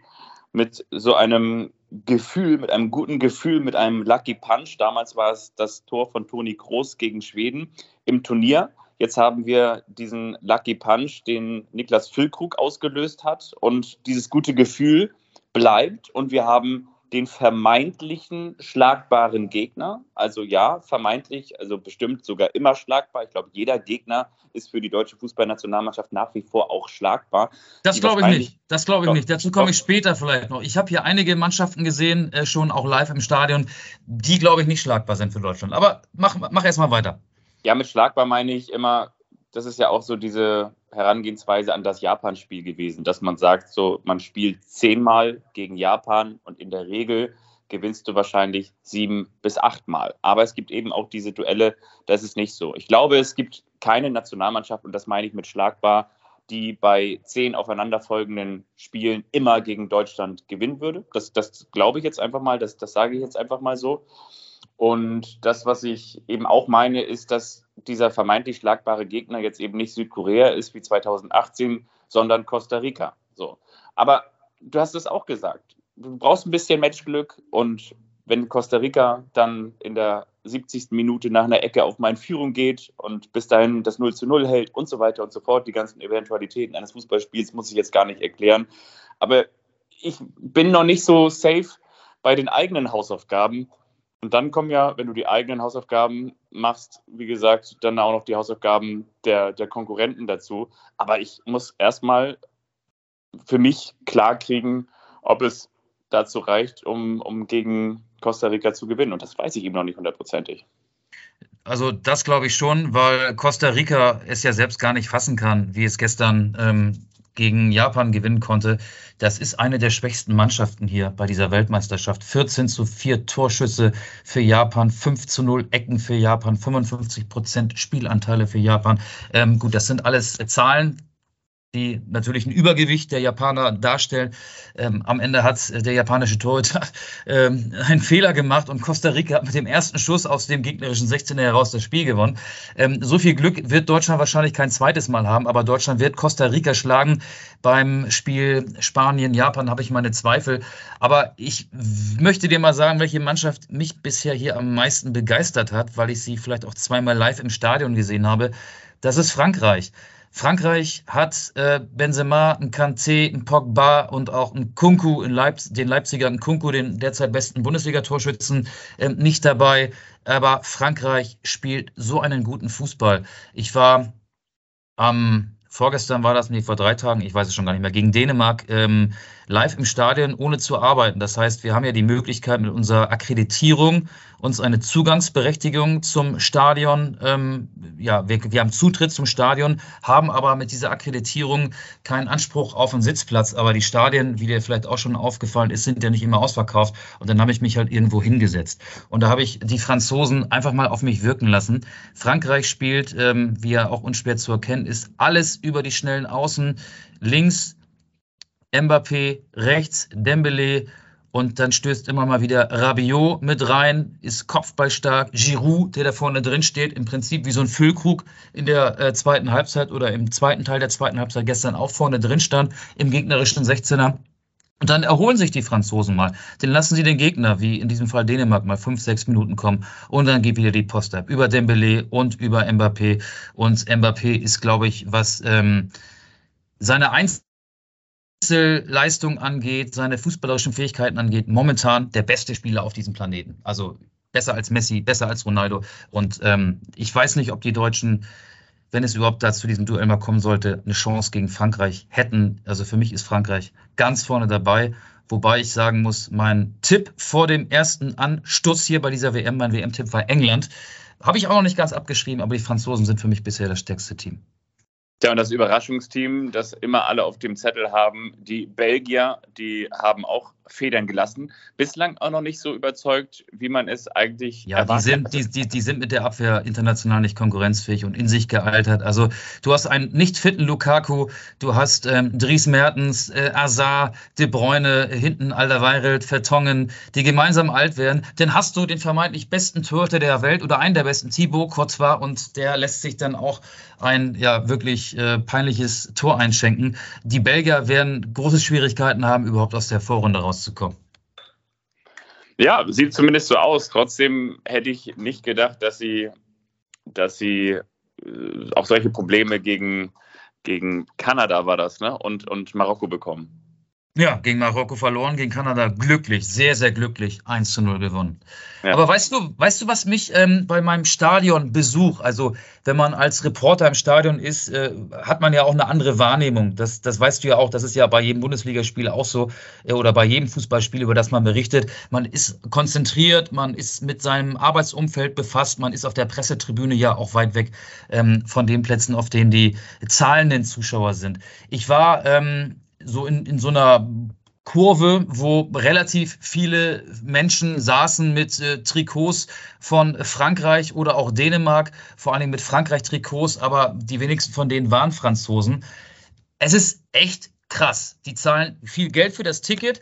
Speaker 2: mit so einem Gefühl, mit einem guten Gefühl, mit einem Lucky Punch. Damals war es das Tor von Toni Groß gegen Schweden im Turnier. Jetzt haben wir diesen Lucky Punch, den Niklas Füllkrug ausgelöst hat. Und dieses gute Gefühl bleibt. Und wir haben den vermeintlichen schlagbaren Gegner. Also ja, vermeintlich, also bestimmt sogar immer schlagbar. Ich glaube, jeder Gegner ist für die deutsche Fußballnationalmannschaft nach wie vor auch schlagbar.
Speaker 3: Das glaube ich nicht. Das glaube ich nicht. Dazu komme ich später vielleicht noch. Ich habe hier einige Mannschaften gesehen, äh, schon auch live im Stadion, die glaube ich nicht schlagbar sind für Deutschland. Aber mach, mach erst mal weiter.
Speaker 2: Ja, mit schlagbar meine ich immer, das ist ja auch so diese Herangehensweise an das Japan-Spiel gewesen, dass man sagt, so man spielt zehnmal gegen Japan und in der Regel gewinnst du wahrscheinlich sieben bis achtmal. Aber es gibt eben auch diese Duelle, das ist nicht so. Ich glaube, es gibt keine Nationalmannschaft, und das meine ich mit schlagbar, die bei zehn aufeinanderfolgenden Spielen immer gegen Deutschland gewinnen würde. Das, das glaube ich jetzt einfach mal, das, das sage ich jetzt einfach mal so. Und das, was ich eben auch meine, ist, dass dieser vermeintlich schlagbare Gegner jetzt eben nicht Südkorea ist wie 2018, sondern Costa Rica. So. Aber du hast es auch gesagt. Du brauchst ein bisschen Matchglück und wenn Costa Rica dann in der 70. Minute nach einer Ecke auf meine Führung geht und bis dahin das 0 zu 0 hält und so weiter und so fort, die ganzen Eventualitäten eines Fußballspiels muss ich jetzt gar nicht erklären. Aber ich bin noch nicht so safe bei den eigenen Hausaufgaben, und dann kommen ja, wenn du die eigenen Hausaufgaben machst, wie gesagt, dann auch noch die Hausaufgaben der, der Konkurrenten dazu. Aber ich muss erstmal für mich klar kriegen, ob es dazu reicht, um, um gegen Costa Rica zu gewinnen. Und das weiß ich eben noch nicht hundertprozentig.
Speaker 3: Also das glaube ich schon, weil Costa Rica es ja selbst gar nicht fassen kann, wie es gestern ähm, gegen Japan gewinnen konnte. Das ist eine der schwächsten Mannschaften hier bei dieser Weltmeisterschaft. 14 zu 4 Torschüsse für Japan, 5 zu 0 Ecken für Japan, 55 Prozent Spielanteile für Japan. Ähm, gut, das sind alles Zahlen, die natürlich ein Übergewicht der Japaner darstellen. Ähm, am Ende hat der japanische Torhüter ähm, einen Fehler gemacht und Costa Rica hat mit dem ersten Schuss aus dem gegnerischen 16er heraus das Spiel gewonnen. Ähm, so viel Glück wird Deutschland wahrscheinlich kein zweites Mal haben, aber Deutschland wird Costa Rica schlagen. Beim Spiel Spanien-Japan habe ich meine Zweifel. Aber ich möchte dir mal sagen, welche Mannschaft mich bisher hier am meisten begeistert hat, weil ich sie vielleicht auch zweimal live im Stadion gesehen habe. Das ist Frankreich. Frankreich hat äh, Benzema, ein Kanté, ein Pogba und auch ein Kunku, in Leipz den Leipziger ein Kunku, den derzeit besten Bundesliga-Torschützen, äh, nicht dabei. Aber Frankreich spielt so einen guten Fußball. Ich war am vorgestern war das, nee, vor drei Tagen, ich weiß es schon gar nicht mehr, gegen Dänemark ähm, live im Stadion, ohne zu arbeiten. Das heißt, wir haben ja die Möglichkeit mit unserer Akkreditierung uns eine Zugangsberechtigung zum Stadion, ähm, ja, wir, wir haben Zutritt zum Stadion, haben aber mit dieser Akkreditierung keinen Anspruch auf einen Sitzplatz. Aber die Stadien, wie dir vielleicht auch schon aufgefallen ist, sind ja nicht immer ausverkauft. Und dann habe ich mich halt irgendwo hingesetzt. Und da habe ich die Franzosen einfach mal auf mich wirken lassen. Frankreich spielt, ähm, wie ja auch unschwer zu erkennen ist, alles über die schnellen Außen. Links Mbappé, rechts Dembele und dann stößt immer mal wieder Rabiot mit rein, ist kopfballstark. Giroud, der da vorne drin steht, im Prinzip wie so ein Füllkrug in der äh, zweiten Halbzeit oder im zweiten Teil der zweiten Halbzeit gestern auch vorne drin stand, im gegnerischen 16er. Und dann erholen sich die Franzosen mal. Dann lassen sie den Gegner, wie in diesem Fall Dänemark, mal fünf, sechs Minuten kommen. Und dann geht wieder die Post ab. Über Dembele und über Mbappé. Und Mbappé ist, glaube ich, was ähm, seine Einzelnen Einzelleistung angeht, seine fußballerischen Fähigkeiten angeht, momentan der beste Spieler auf diesem Planeten. Also besser als Messi, besser als Ronaldo. Und ähm, ich weiß nicht, ob die Deutschen, wenn es überhaupt da zu diesem Duell mal kommen sollte, eine Chance gegen Frankreich hätten. Also für mich ist Frankreich ganz vorne dabei. Wobei ich sagen muss, mein Tipp vor dem ersten Anstoß hier bei dieser WM, mein WM-Tipp war England. Habe ich auch noch nicht ganz abgeschrieben, aber die Franzosen sind für mich bisher das stärkste Team.
Speaker 2: Ja, und das Überraschungsteam, das immer alle auf dem Zettel haben, die Belgier, die haben auch Federn gelassen. Bislang auch noch nicht so überzeugt, wie man es eigentlich.
Speaker 3: Ja, die sind, die, die, die sind mit der Abwehr international nicht konkurrenzfähig und in sich gealtert. Also, du hast einen nicht fitten Lukaku, du hast ähm, Dries Mertens, äh, Azar, De Bruyne, hinten Alderweireld, Vertongen, die gemeinsam alt werden. Dann hast du den vermeintlich besten Torhüter der Welt oder einen der besten, Thibaut Courtois, und der lässt sich dann auch ein ja wirklich äh, peinliches Tor einschenken. Die Belgier werden große Schwierigkeiten haben, überhaupt aus der Vorrunde rauszukommen.
Speaker 2: Ja, sieht zumindest so aus. Trotzdem hätte ich nicht gedacht, dass sie, dass sie äh, auch solche Probleme gegen, gegen Kanada war das, ne? Und, und Marokko bekommen.
Speaker 3: Ja, gegen Marokko verloren, gegen Kanada glücklich, sehr, sehr glücklich, 1 zu 0 gewonnen. Ja. Aber weißt du, weißt du, was mich ähm, bei meinem Stadionbesuch, also wenn man als Reporter im Stadion ist, äh, hat man ja auch eine andere Wahrnehmung. Das, das weißt du ja auch, das ist ja bei jedem Bundesligaspiel auch so äh, oder bei jedem Fußballspiel, über das man berichtet. Man ist konzentriert, man ist mit seinem Arbeitsumfeld befasst, man ist auf der Pressetribüne ja auch weit weg ähm, von den Plätzen, auf denen die zahlenden Zuschauer sind. Ich war ähm, so in, in so einer Kurve, wo relativ viele Menschen saßen mit äh, Trikots von Frankreich oder auch Dänemark, vor allem mit Frankreich-Trikots, aber die wenigsten von denen waren Franzosen. Es ist echt krass. Die zahlen viel Geld für das Ticket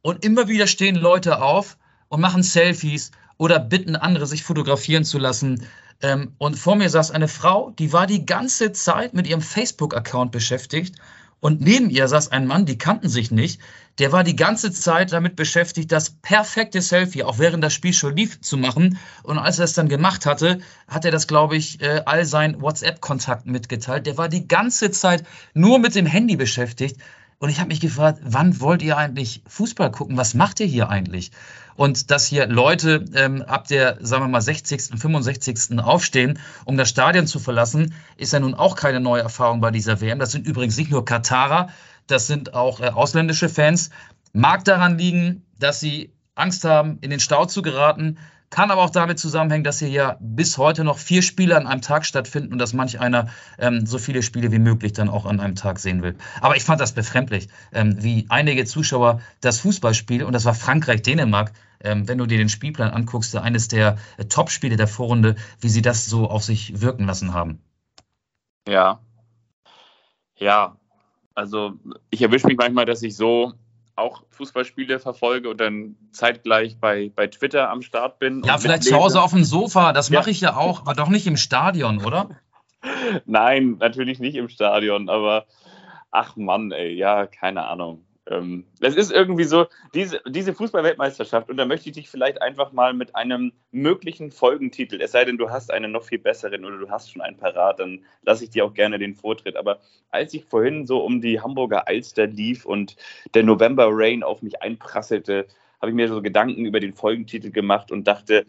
Speaker 3: und immer wieder stehen Leute auf und machen Selfies oder bitten andere, sich fotografieren zu lassen. Ähm, und vor mir saß eine Frau, die war die ganze Zeit mit ihrem Facebook-Account beschäftigt und neben ihr saß ein Mann, die kannten sich nicht. Der war die ganze Zeit damit beschäftigt, das perfekte Selfie, auch während das Spiel schon lief, zu machen. Und als er es dann gemacht hatte, hat er das, glaube ich, äh, all seinen WhatsApp-Kontakten mitgeteilt. Der war die ganze Zeit nur mit dem Handy beschäftigt. Und ich habe mich gefragt, wann wollt ihr eigentlich Fußball gucken? Was macht ihr hier eigentlich? Und dass hier Leute ähm, ab der, sagen wir mal, 60., 65. aufstehen, um das Stadion zu verlassen, ist ja nun auch keine neue Erfahrung bei dieser WM. Das sind übrigens nicht nur Katarer, das sind auch äh, ausländische Fans. Mag daran liegen, dass sie Angst haben, in den Stau zu geraten, kann aber auch damit zusammenhängen, dass hier ja bis heute noch vier Spiele an einem Tag stattfinden und dass manch einer ähm, so viele Spiele wie möglich dann auch an einem Tag sehen will. Aber ich fand das befremdlich, ähm, wie einige Zuschauer das Fußballspiel, und das war Frankreich-Dänemark, ähm, wenn du dir den Spielplan anguckst, eines der äh, Top-Spiele der Vorrunde, wie sie das so auf sich wirken lassen haben.
Speaker 2: Ja. Ja. Also ich erwische mich manchmal, dass ich so auch Fußballspiele verfolge und dann zeitgleich bei, bei Twitter am Start bin.
Speaker 3: Ja, vielleicht mitlese. zu Hause auf dem Sofa, das mache ja. ich ja auch, aber doch nicht im Stadion, oder?
Speaker 2: Nein, natürlich nicht im Stadion, aber ach Mann, ey, ja, keine Ahnung. Ähm, es ist irgendwie so, diese, diese Fußball-Weltmeisterschaft, und da möchte ich dich vielleicht einfach mal mit einem möglichen Folgentitel, es sei denn, du hast einen noch viel besseren oder du hast schon einen parat, dann lasse ich dir auch gerne den Vortritt. Aber als ich vorhin so um die Hamburger Alster lief und der November Rain auf mich einprasselte, habe ich mir so Gedanken über den Folgentitel gemacht und dachte,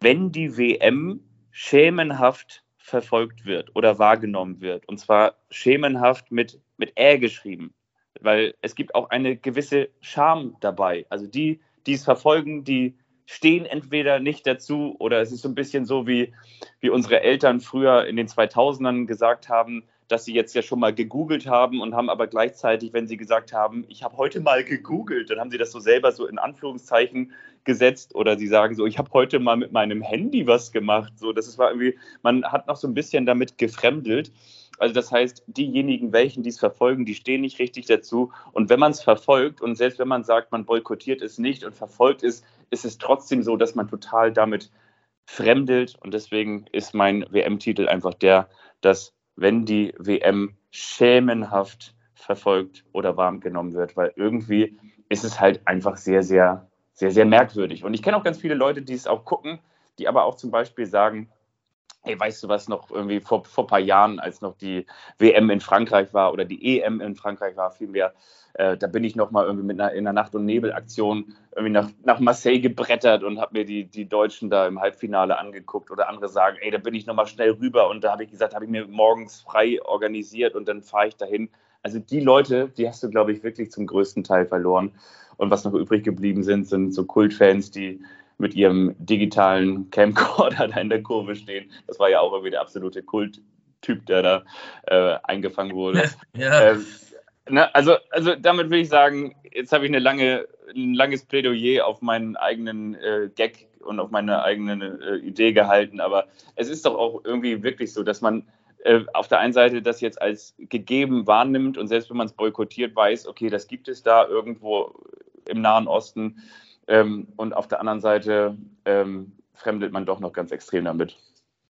Speaker 2: wenn die WM schemenhaft verfolgt wird oder wahrgenommen wird, und zwar schemenhaft mit, mit Ä geschrieben, weil es gibt auch eine gewisse Scham dabei. Also die, die es verfolgen, die stehen entweder nicht dazu oder es ist so ein bisschen so, wie, wie unsere Eltern früher in den 2000ern gesagt haben, dass sie jetzt ja schon mal gegoogelt haben und haben aber gleichzeitig, wenn sie gesagt haben, ich habe heute mal gegoogelt, dann haben sie das so selber so in Anführungszeichen gesetzt oder sie sagen so, ich habe heute mal mit meinem Handy was gemacht. So, das ist war irgendwie, man hat noch so ein bisschen damit gefremdelt. Also das heißt, diejenigen, welchen dies verfolgen, die stehen nicht richtig dazu. Und wenn man es verfolgt und selbst wenn man sagt, man boykottiert es nicht und verfolgt es, ist es trotzdem so, dass man total damit fremdelt. Und deswegen ist mein WM-Titel einfach der, dass wenn die WM schämenhaft verfolgt oder warm genommen wird, weil irgendwie ist es halt einfach sehr, sehr, sehr, sehr merkwürdig. Und ich kenne auch ganz viele Leute, die es auch gucken, die aber auch zum Beispiel sagen, hey, weißt du was, noch irgendwie vor, vor ein paar Jahren, als noch die WM in Frankreich war oder die EM in Frankreich war, vielmehr, äh, da bin ich noch mal irgendwie mit einer, in einer Nacht- und Nebelaktion irgendwie nach, nach Marseille gebrettert und habe mir die, die Deutschen da im Halbfinale angeguckt oder andere sagen, ey, da bin ich noch mal schnell rüber und da habe ich gesagt, habe ich mir morgens frei organisiert und dann fahre ich dahin. Also die Leute, die hast du, glaube ich, wirklich zum größten Teil verloren. Und was noch übrig geblieben sind, sind so Kultfans, die mit ihrem digitalen Camcorder da in der Kurve stehen. Das war ja auch irgendwie der absolute Kult, Typ, der da äh, eingefangen wurde. ja. Ähm, na, also, also damit will ich sagen, jetzt habe ich eine lange, ein langes Plädoyer auf meinen eigenen äh, Gag und auf meine eigene äh, Idee gehalten. Aber es ist doch auch irgendwie wirklich so, dass man äh, auf der einen Seite das jetzt als gegeben wahrnimmt und selbst wenn man es boykottiert, weiß, okay, das gibt es da irgendwo im Nahen Osten. Ähm, und auf der anderen Seite ähm, fremdet man doch noch ganz extrem damit.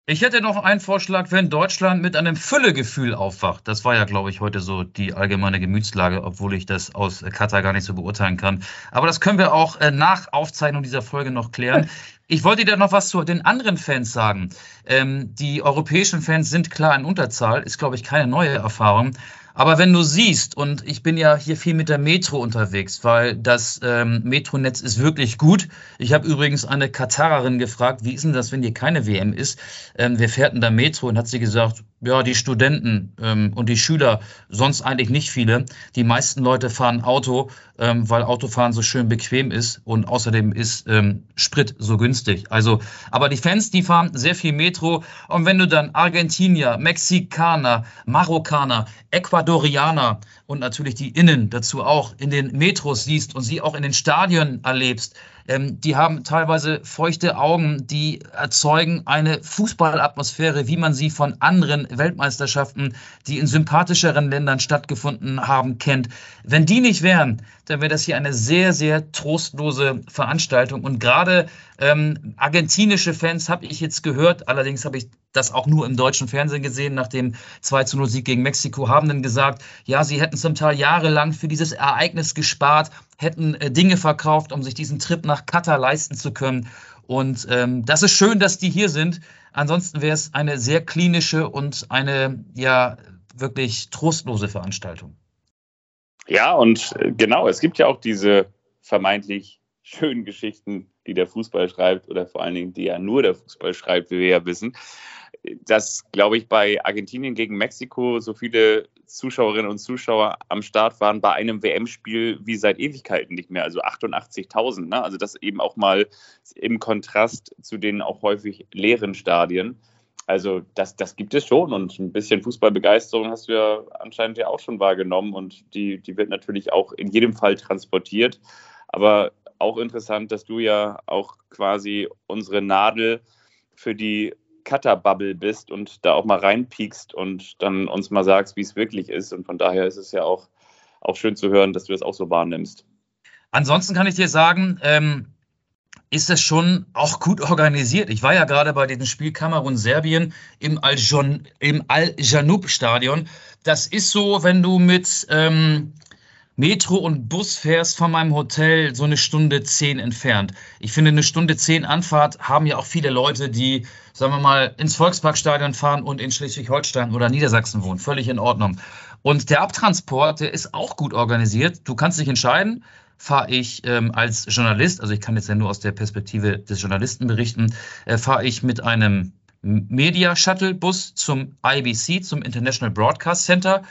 Speaker 3: Ich hätte noch einen Vorschlag, wenn Deutschland mit einem Füllegefühl aufwacht. Das war ja, glaube ich, heute so die allgemeine Gemütslage, obwohl ich das aus Katar gar nicht so beurteilen kann. Aber das können wir auch äh, nach Aufzeichnung dieser Folge noch klären. Ich wollte dir noch was zu den anderen Fans sagen. Ähm, die europäischen Fans sind klar in Unterzahl, ist, glaube ich, keine neue Erfahrung. Aber wenn du siehst, und ich bin ja hier viel mit der Metro unterwegs, weil das ähm, Metronetz ist wirklich gut. Ich habe übrigens eine Katarerin gefragt, wie ist denn das, wenn hier keine WM ist? Ähm, wer fährt da Metro? Und hat sie gesagt, ja, die Studenten ähm, und die Schüler, sonst eigentlich nicht viele. Die meisten Leute fahren Auto, ähm, weil Autofahren so schön bequem ist und außerdem ist ähm, Sprit so günstig. Also, aber die Fans, die fahren sehr viel Metro. Und wenn du dann Argentinier, Mexikaner, Marokkaner, Ecuadorianer und natürlich die Innen dazu auch in den Metros siehst und sie auch in den Stadien erlebst, ähm, die haben teilweise feuchte Augen, die erzeugen eine Fußballatmosphäre, wie man sie von anderen Weltmeisterschaften, die in sympathischeren Ländern stattgefunden haben, kennt. Wenn die nicht wären, dann wäre das hier eine sehr, sehr trostlose Veranstaltung. Und gerade ähm, argentinische Fans habe ich jetzt gehört, allerdings habe ich das auch nur im deutschen Fernsehen gesehen, nach dem 2 zu 0 Sieg gegen Mexiko, haben dann gesagt, ja, sie hätten zum Teil jahrelang für dieses Ereignis gespart, hätten äh, Dinge verkauft, um sich diesen Trip nach Katar leisten zu können. Und ähm, das ist schön, dass die hier sind. Ansonsten wäre es eine sehr klinische und eine ja wirklich trostlose Veranstaltung.
Speaker 2: Ja, und äh, genau, es gibt ja auch diese vermeintlich schönen Geschichten, die der Fußball schreibt oder vor allen Dingen, die ja nur der Fußball schreibt, wie wir ja wissen. Dass, glaube ich, bei Argentinien gegen Mexiko so viele Zuschauerinnen und Zuschauer am Start waren bei einem WM-Spiel wie seit Ewigkeiten nicht mehr, also 88.000. Ne? Also das eben auch mal im Kontrast zu den auch häufig leeren Stadien. Also das, das gibt es schon und ein bisschen Fußballbegeisterung hast du ja anscheinend ja auch schon wahrgenommen und die, die wird natürlich auch in jedem Fall transportiert. Aber auch interessant, dass du ja auch quasi unsere Nadel für die Cutter-Bubble bist und da auch mal reinpiekst und dann uns mal sagst, wie es wirklich ist. Und von daher ist es ja auch, auch schön zu hören, dass du das auch so wahrnimmst.
Speaker 3: Ansonsten kann ich dir sagen, ähm, ist es schon auch gut organisiert. Ich war ja gerade bei diesem Spiel Kamerun-Serbien im Al-Janub-Stadion. Das ist so, wenn du mit ähm, Metro und Bus fährst von meinem Hotel so eine Stunde zehn entfernt. Ich finde, eine Stunde zehn Anfahrt haben ja auch viele Leute, die, sagen wir mal, ins Volksparkstadion fahren und in Schleswig-Holstein oder Niedersachsen wohnen. Völlig in Ordnung. Und der Abtransport, der ist auch gut organisiert. Du kannst dich entscheiden, fahre ich ähm, als Journalist, also ich kann jetzt ja nur aus der Perspektive des Journalisten berichten, äh, fahre ich mit einem Media Shuttle Bus zum IBC, zum International Broadcast Center.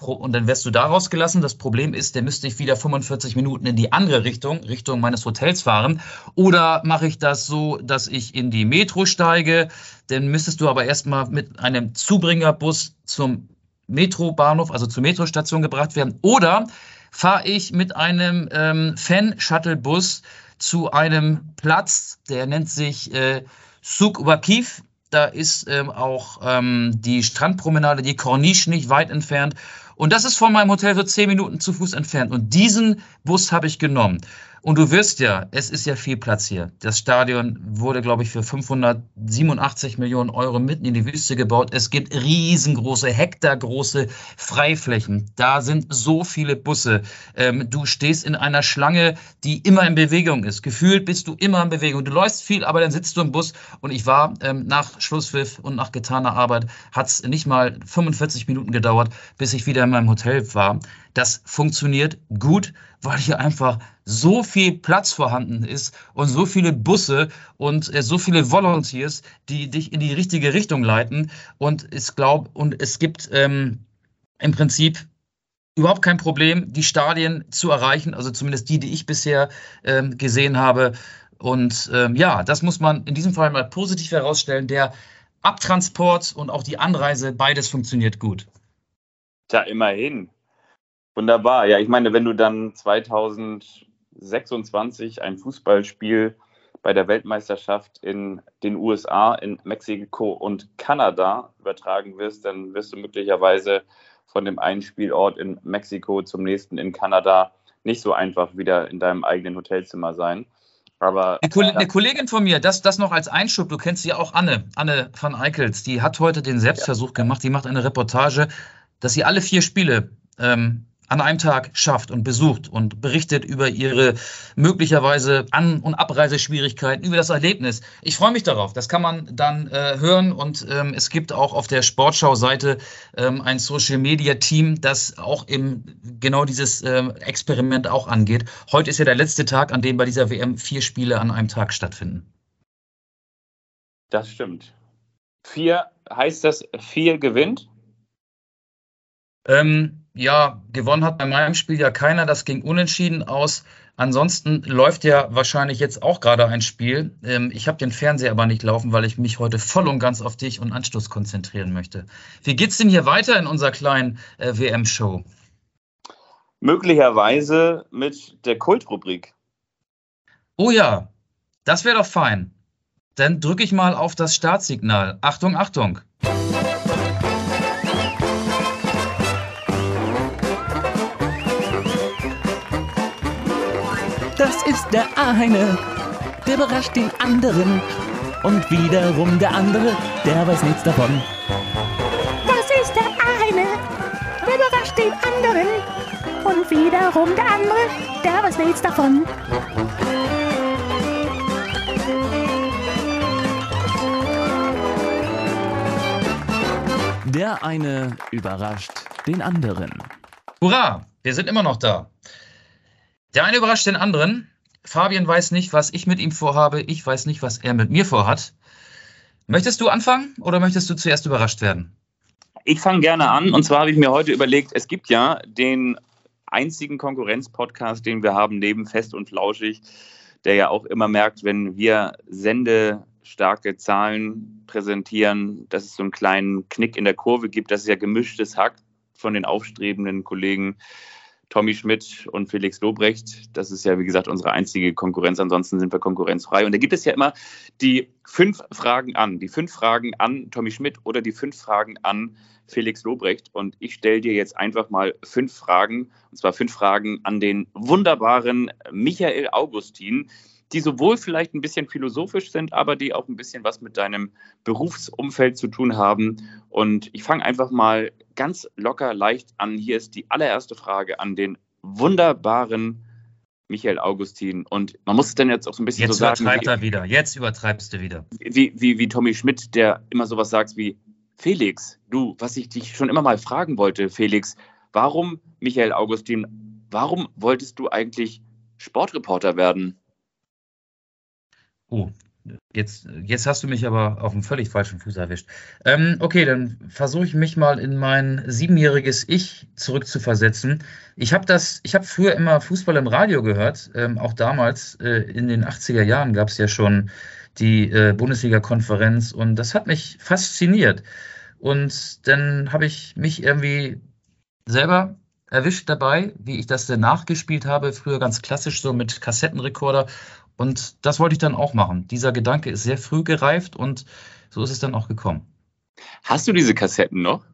Speaker 3: Und dann wärst du da rausgelassen. Das Problem ist, der müsste ich wieder 45 Minuten in die andere Richtung, Richtung meines Hotels fahren. Oder mache ich das so, dass ich in die Metro steige? Dann müsstest du aber erstmal mit einem Zubringerbus zum Metrobahnhof, also zur Metrostation gebracht werden. Oder fahre ich mit einem ähm, Fan-Shuttle-Bus zu einem Platz, der nennt sich äh, Souk Wakif. Da ist ähm, auch ähm, die Strandpromenade, die Corniche nicht weit entfernt. Und das ist von meinem Hotel so zehn Minuten zu Fuß entfernt. Und diesen Bus habe ich genommen. Und du wirst ja, es ist ja viel Platz hier. Das Stadion wurde, glaube ich, für 587 Millionen Euro mitten in die Wüste gebaut. Es gibt riesengroße, hektargroße Freiflächen. Da sind so viele Busse. Ähm, du stehst in einer Schlange, die immer in Bewegung ist. Gefühlt bist du immer in Bewegung. Du läufst viel, aber dann sitzt du im Bus. Und ich war ähm, nach Schlusspfiff und nach getaner Arbeit, hat es nicht mal 45 Minuten gedauert, bis ich wieder in meinem Hotel war. Das funktioniert gut, weil hier einfach so viel Platz vorhanden ist und so viele Busse und äh, so viele Volunteers, die dich in die richtige Richtung leiten. Und es glaub, und es gibt ähm, im Prinzip überhaupt kein Problem, die Stadien zu erreichen, also zumindest die, die ich bisher ähm, gesehen habe. Und ähm, ja, das muss man in diesem Fall mal positiv herausstellen. Der Abtransport und auch die Anreise, beides funktioniert gut.
Speaker 2: Tja, immerhin. Wunderbar. Ja, ich meine, wenn du dann 2026 ein Fußballspiel bei der Weltmeisterschaft in den USA, in Mexiko und Kanada übertragen wirst, dann wirst du möglicherweise von dem einen Spielort in Mexiko zum nächsten in Kanada nicht so einfach wieder in deinem eigenen Hotelzimmer sein. Aber,
Speaker 3: eine, Kollegin, eine Kollegin von mir, das, das noch als Einschub, du kennst sie auch, Anne, Anne van Eickels, die hat heute den Selbstversuch ja. gemacht, die macht eine Reportage, dass sie alle vier Spiele ähm, an einem Tag schafft und besucht und berichtet über ihre möglicherweise An- und Abreiseschwierigkeiten, über das Erlebnis. Ich freue mich darauf. Das kann man dann äh, hören und ähm, es gibt auch auf der Sportschau-Seite ähm, ein Social-Media-Team, das auch im, genau dieses ähm, Experiment auch angeht. Heute ist ja der letzte Tag, an dem bei dieser WM vier Spiele an einem Tag stattfinden.
Speaker 2: Das stimmt. Vier heißt das, vier gewinnt?
Speaker 3: Ähm, ja, gewonnen hat bei meinem Spiel ja keiner. Das ging unentschieden aus. Ansonsten läuft ja wahrscheinlich jetzt auch gerade ein Spiel. Ähm, ich habe den Fernseher aber nicht laufen, weil ich mich heute voll und ganz auf dich und Anstoß konzentrieren möchte. Wie geht's denn hier weiter in unserer kleinen äh, WM-Show?
Speaker 2: Möglicherweise mit der Kultrubrik.
Speaker 3: Oh ja, das wäre doch fein. Dann drücke ich mal auf das Startsignal. Achtung, Achtung.
Speaker 1: Der eine, der überrascht den anderen. Und wiederum der andere, der weiß nichts davon.
Speaker 4: Das ist der eine, der überrascht den anderen. Und wiederum der andere, der weiß nichts davon.
Speaker 1: Der eine überrascht den anderen.
Speaker 3: Hurra, wir sind immer noch da. Der eine überrascht den anderen. Fabian weiß nicht, was ich mit ihm vorhabe. Ich weiß nicht, was er mit mir vorhat. Möchtest du anfangen oder möchtest du zuerst überrascht werden?
Speaker 2: Ich fange gerne an. Und zwar habe ich mir heute überlegt, es gibt ja den einzigen Konkurrenz-Podcast, den wir haben, neben Fest und Flauschig, der ja auch immer merkt, wenn wir sendestarke Zahlen präsentieren, dass es so einen kleinen Knick in der Kurve gibt. Das ist ja gemischtes Hack von den aufstrebenden Kollegen Tommy Schmidt und Felix Lobrecht. Das ist ja, wie gesagt, unsere einzige Konkurrenz. Ansonsten sind wir konkurrenzfrei. Und da gibt es ja immer die fünf Fragen an. Die fünf Fragen an Tommy Schmidt oder die fünf Fragen an Felix Lobrecht. Und ich stelle dir jetzt einfach mal fünf Fragen. Und zwar fünf Fragen an den wunderbaren Michael Augustin die sowohl vielleicht ein bisschen philosophisch sind, aber die auch ein bisschen was mit deinem Berufsumfeld zu tun haben. Und ich fange einfach mal ganz locker leicht an. Hier ist die allererste Frage an den wunderbaren Michael Augustin. Und man muss es dann jetzt auch so ein bisschen
Speaker 3: jetzt
Speaker 2: so sagen.
Speaker 3: Jetzt übertreibt er wieder. Jetzt übertreibst du wieder.
Speaker 2: Wie, wie, wie Tommy Schmidt, der immer sowas sagt wie, Felix, du, was ich dich schon immer mal fragen wollte, Felix, warum, Michael Augustin, warum wolltest du eigentlich Sportreporter werden?
Speaker 3: Oh, jetzt, jetzt hast du mich aber auf einem völlig falschen Fuß erwischt. Ähm, okay, dann versuche ich mich mal in mein siebenjähriges Ich zurückzuversetzen. Ich habe das, ich habe früher immer Fußball im Radio gehört. Ähm, auch damals äh, in den 80er Jahren gab es ja schon die äh, Bundesliga-Konferenz und das hat mich fasziniert. Und dann habe ich mich irgendwie selber erwischt dabei, wie ich das denn nachgespielt habe, früher ganz klassisch so mit Kassettenrekorder und das wollte ich dann auch machen. Dieser Gedanke ist sehr früh gereift und so ist es dann auch gekommen.
Speaker 2: Hast du diese Kassetten noch?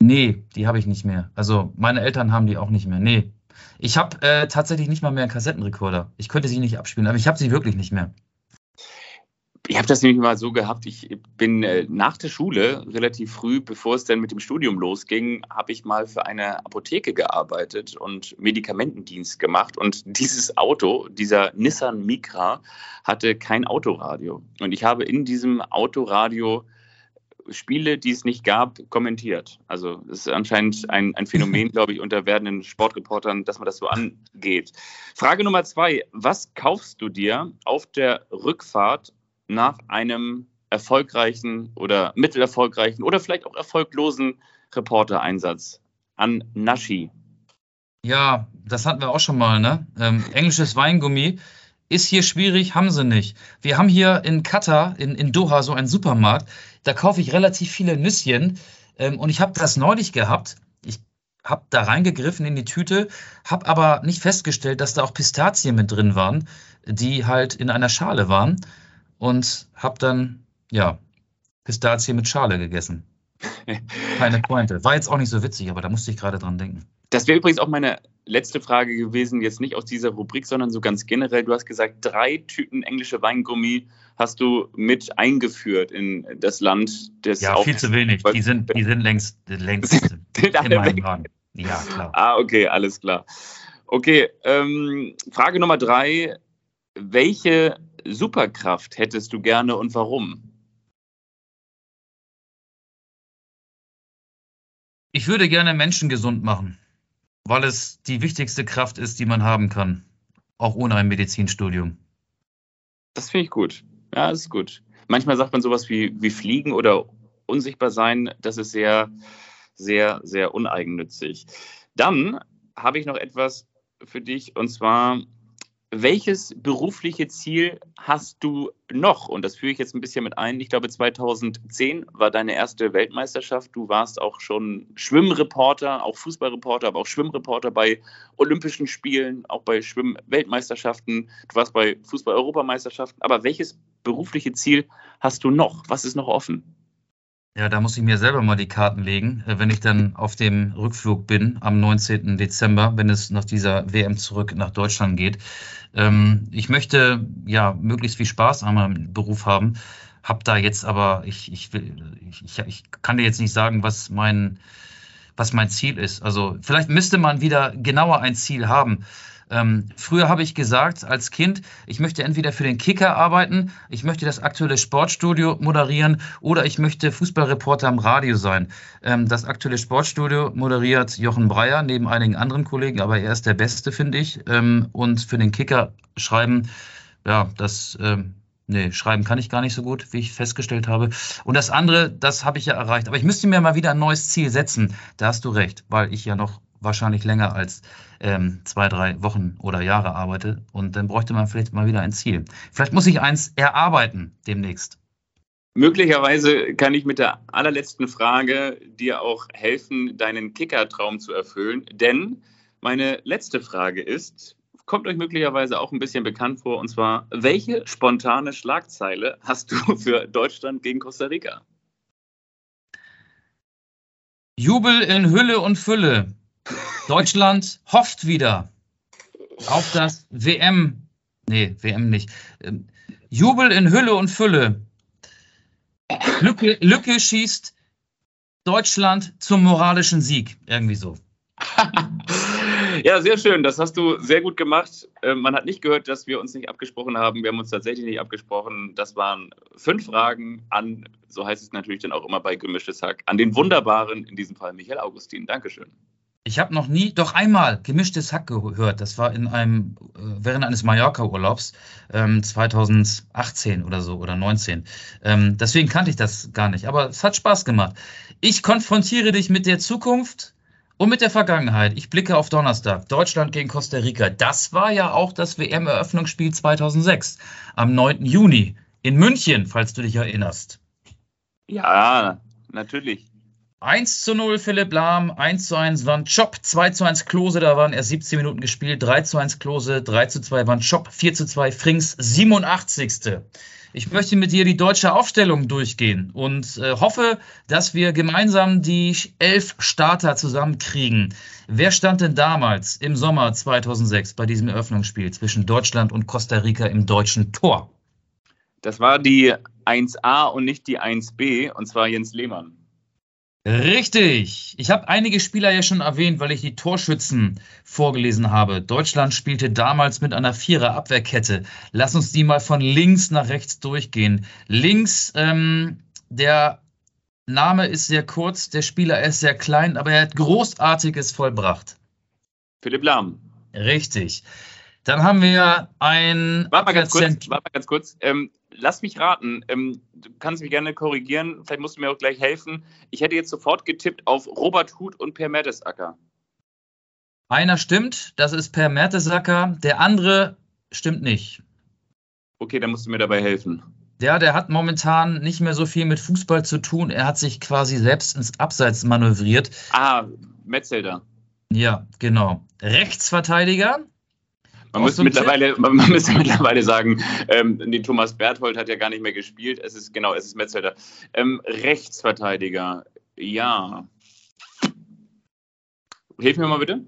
Speaker 3: Nee, die habe ich nicht mehr. Also meine Eltern haben die auch nicht mehr. Nee. Ich habe äh, tatsächlich nicht mal mehr einen Kassettenrekorder. Ich könnte sie nicht abspielen, aber ich habe sie wirklich nicht mehr.
Speaker 2: Ich habe das nämlich mal so gehabt, ich bin äh, nach der Schule relativ früh, bevor es dann mit dem Studium losging, habe ich mal für eine Apotheke gearbeitet und Medikamentendienst gemacht. Und dieses Auto, dieser Nissan Micra, hatte kein Autoradio. Und ich habe in diesem Autoradio Spiele, die es nicht gab, kommentiert. Also das ist anscheinend ein, ein Phänomen, glaube ich, unter werdenden Sportreportern, dass man das so angeht. Frage Nummer zwei. Was kaufst du dir auf der Rückfahrt nach einem erfolgreichen oder mittelerfolgreichen oder vielleicht auch erfolglosen Reportereinsatz an Nashi?
Speaker 3: Ja, das hatten wir auch schon mal, ne? Ähm, englisches Weingummi ist hier schwierig, haben sie nicht. Wir haben hier in Katar, in, in Doha, so einen Supermarkt. Da kaufe ich relativ viele Nüsschen. Ähm, und ich habe das neulich gehabt. Ich habe da reingegriffen in die Tüte, habe aber nicht festgestellt, dass da auch Pistazien mit drin waren, die halt in einer Schale waren. Und habe dann, ja, Pistazien mit Schale gegessen. Keine Pointe. War jetzt auch nicht so witzig, aber da musste ich gerade dran denken.
Speaker 2: Das wäre übrigens auch meine letzte Frage gewesen, jetzt nicht aus dieser Rubrik, sondern so ganz generell. Du hast gesagt, drei Tüten englische Weingummi hast du mit eingeführt in das Land des
Speaker 3: Ja, viel zu wenig. Die sind, die sind längst, längst
Speaker 2: Sind
Speaker 3: in meinem? Wagen. Ja, klar.
Speaker 2: Ah, okay, alles klar. Okay, ähm, Frage Nummer drei. Welche Superkraft hättest du gerne und warum?
Speaker 3: Ich würde gerne Menschen gesund machen, weil es die wichtigste Kraft ist, die man haben kann, auch ohne ein Medizinstudium.
Speaker 2: Das finde ich gut. Ja, das ist gut. Manchmal sagt man sowas wie, wie fliegen oder unsichtbar sein. Das ist sehr, sehr, sehr uneigennützig. Dann habe ich noch etwas für dich und zwar, welches berufliche Ziel hast du noch? Und das führe ich jetzt ein bisschen mit ein. Ich glaube, 2010 war deine erste Weltmeisterschaft. Du warst auch schon Schwimmreporter, auch Fußballreporter, aber auch Schwimmreporter bei Olympischen Spielen, auch bei Schwimm-Weltmeisterschaften. Du warst bei Fußball-Europameisterschaften. Aber welches berufliche Ziel hast du noch? Was ist noch offen?
Speaker 3: Ja, da muss ich mir selber mal die Karten legen, äh, wenn ich dann auf dem Rückflug bin am 19. Dezember, wenn es nach dieser WM zurück nach Deutschland geht. Ähm, ich möchte ja möglichst viel Spaß an meinem Beruf haben, hab da jetzt aber, ich, ich, will, ich, ich, kann dir jetzt nicht sagen, was mein, was mein Ziel ist. Also vielleicht müsste man wieder genauer ein Ziel haben. Ähm, früher habe ich gesagt, als Kind, ich möchte entweder für den Kicker arbeiten, ich möchte das aktuelle Sportstudio moderieren oder ich möchte Fußballreporter am Radio sein. Ähm, das aktuelle Sportstudio moderiert Jochen Breyer neben einigen anderen Kollegen, aber er ist der Beste, finde ich. Ähm, und für den Kicker schreiben, ja, das. Ähm, Nee, schreiben kann ich gar nicht so gut, wie ich festgestellt habe. Und das andere, das habe ich ja erreicht. Aber ich müsste mir mal wieder ein neues Ziel setzen. Da hast du recht, weil ich ja noch wahrscheinlich länger als ähm, zwei, drei Wochen oder Jahre arbeite. Und dann bräuchte man vielleicht mal wieder ein Ziel. Vielleicht muss ich eins erarbeiten demnächst.
Speaker 2: Möglicherweise kann ich mit der allerletzten Frage dir auch helfen, deinen Kicker-Traum zu erfüllen. Denn meine letzte Frage ist, kommt euch möglicherweise auch ein bisschen bekannt vor, und zwar, welche spontane Schlagzeile hast du für Deutschland gegen Costa Rica?
Speaker 3: Jubel in Hülle und Fülle. Deutschland hofft wieder auf das WM. Nee, WM nicht. Ähm, Jubel in Hülle und Fülle. Lücke, Lücke schießt Deutschland zum moralischen Sieg. Irgendwie so.
Speaker 2: Ja, sehr schön. Das hast du sehr gut gemacht. Äh, Man hat nicht gehört, dass wir uns nicht abgesprochen haben. Wir haben uns tatsächlich nicht abgesprochen. Das waren fünf Fragen an, so heißt es natürlich dann auch immer bei Gemischtes Hack, an den wunderbaren, in diesem Fall Michael Augustin. Dankeschön.
Speaker 3: Ich habe noch nie, doch einmal gemischtes Hack gehört. Das war in einem, äh, während eines Mallorca-Urlaubs ähm, 2018 oder so oder 19. Ähm, deswegen kannte ich das gar nicht. Aber es hat Spaß gemacht. Ich konfrontiere dich mit der Zukunft und mit der Vergangenheit. Ich blicke auf Donnerstag. Deutschland gegen Costa Rica. Das war ja auch das WM-Eröffnungsspiel 2006 am 9. Juni in München, falls du dich erinnerst.
Speaker 2: Ja, natürlich.
Speaker 3: 1 zu 0 Philipp Lahm, 1 zu 1 Van Chop, 2 zu 1 Klose, da waren erst 17 Minuten gespielt, 3 zu 1 Klose, 3 zu 2 Van Chop, 4 zu 2 Frings, 87. Ich möchte mit dir die deutsche Aufstellung durchgehen und äh, hoffe, dass wir gemeinsam die elf Starter zusammenkriegen. Wer stand denn damals im Sommer 2006 bei diesem Eröffnungsspiel zwischen Deutschland und Costa Rica im deutschen Tor?
Speaker 2: Das war die 1a und nicht die 1b, und zwar Jens Lehmann.
Speaker 3: Richtig. Ich habe einige Spieler ja schon erwähnt, weil ich die Torschützen vorgelesen habe. Deutschland spielte damals mit einer Vierer-Abwehrkette. Lass uns die mal von links nach rechts durchgehen. Links, ähm, der Name ist sehr kurz, der Spieler ist sehr klein, aber er hat Großartiges vollbracht.
Speaker 2: Philipp Lahm.
Speaker 3: Richtig. Dann haben wir ein
Speaker 2: Warte mal ganz kurz. Warte mal ganz kurz. Ähm, lass mich raten. Ähm, du kannst mich gerne korrigieren. Vielleicht musst du mir auch gleich helfen. Ich hätte jetzt sofort getippt auf Robert Huth und Per Mertesacker.
Speaker 3: Einer stimmt, das ist Per Mertesacker. Der andere stimmt nicht.
Speaker 2: Okay, dann musst du mir dabei helfen.
Speaker 3: Ja, der hat momentan nicht mehr so viel mit Fußball zu tun. Er hat sich quasi selbst ins Abseits manövriert.
Speaker 2: Ah, Metzelder.
Speaker 3: Ja, genau. Rechtsverteidiger.
Speaker 2: Man muss, mittlerweile, man, müsste mittlerweile sagen, ähm, nee, Thomas Berthold hat ja gar nicht mehr gespielt. Es ist, genau, es ist Metzelder. Ähm, Rechtsverteidiger, ja. Hilf mir mal bitte.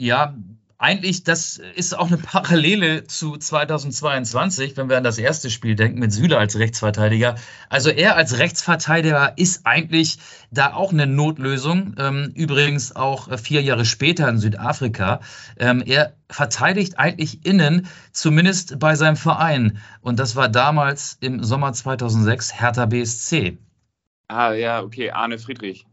Speaker 3: Ja, eigentlich, das ist auch eine Parallele zu 2022, wenn wir an das erste Spiel denken, mit Süle als Rechtsverteidiger. Also er als Rechtsverteidiger ist eigentlich da auch eine Notlösung. Ähm, übrigens auch äh, vier Jahre später in Südafrika. Ähm, er verteidigt eigentlich innen, zumindest bei seinem Verein. Und das war damals im Sommer 2006 Hertha BSC.
Speaker 2: Ah, ja, okay, Arne Friedrich.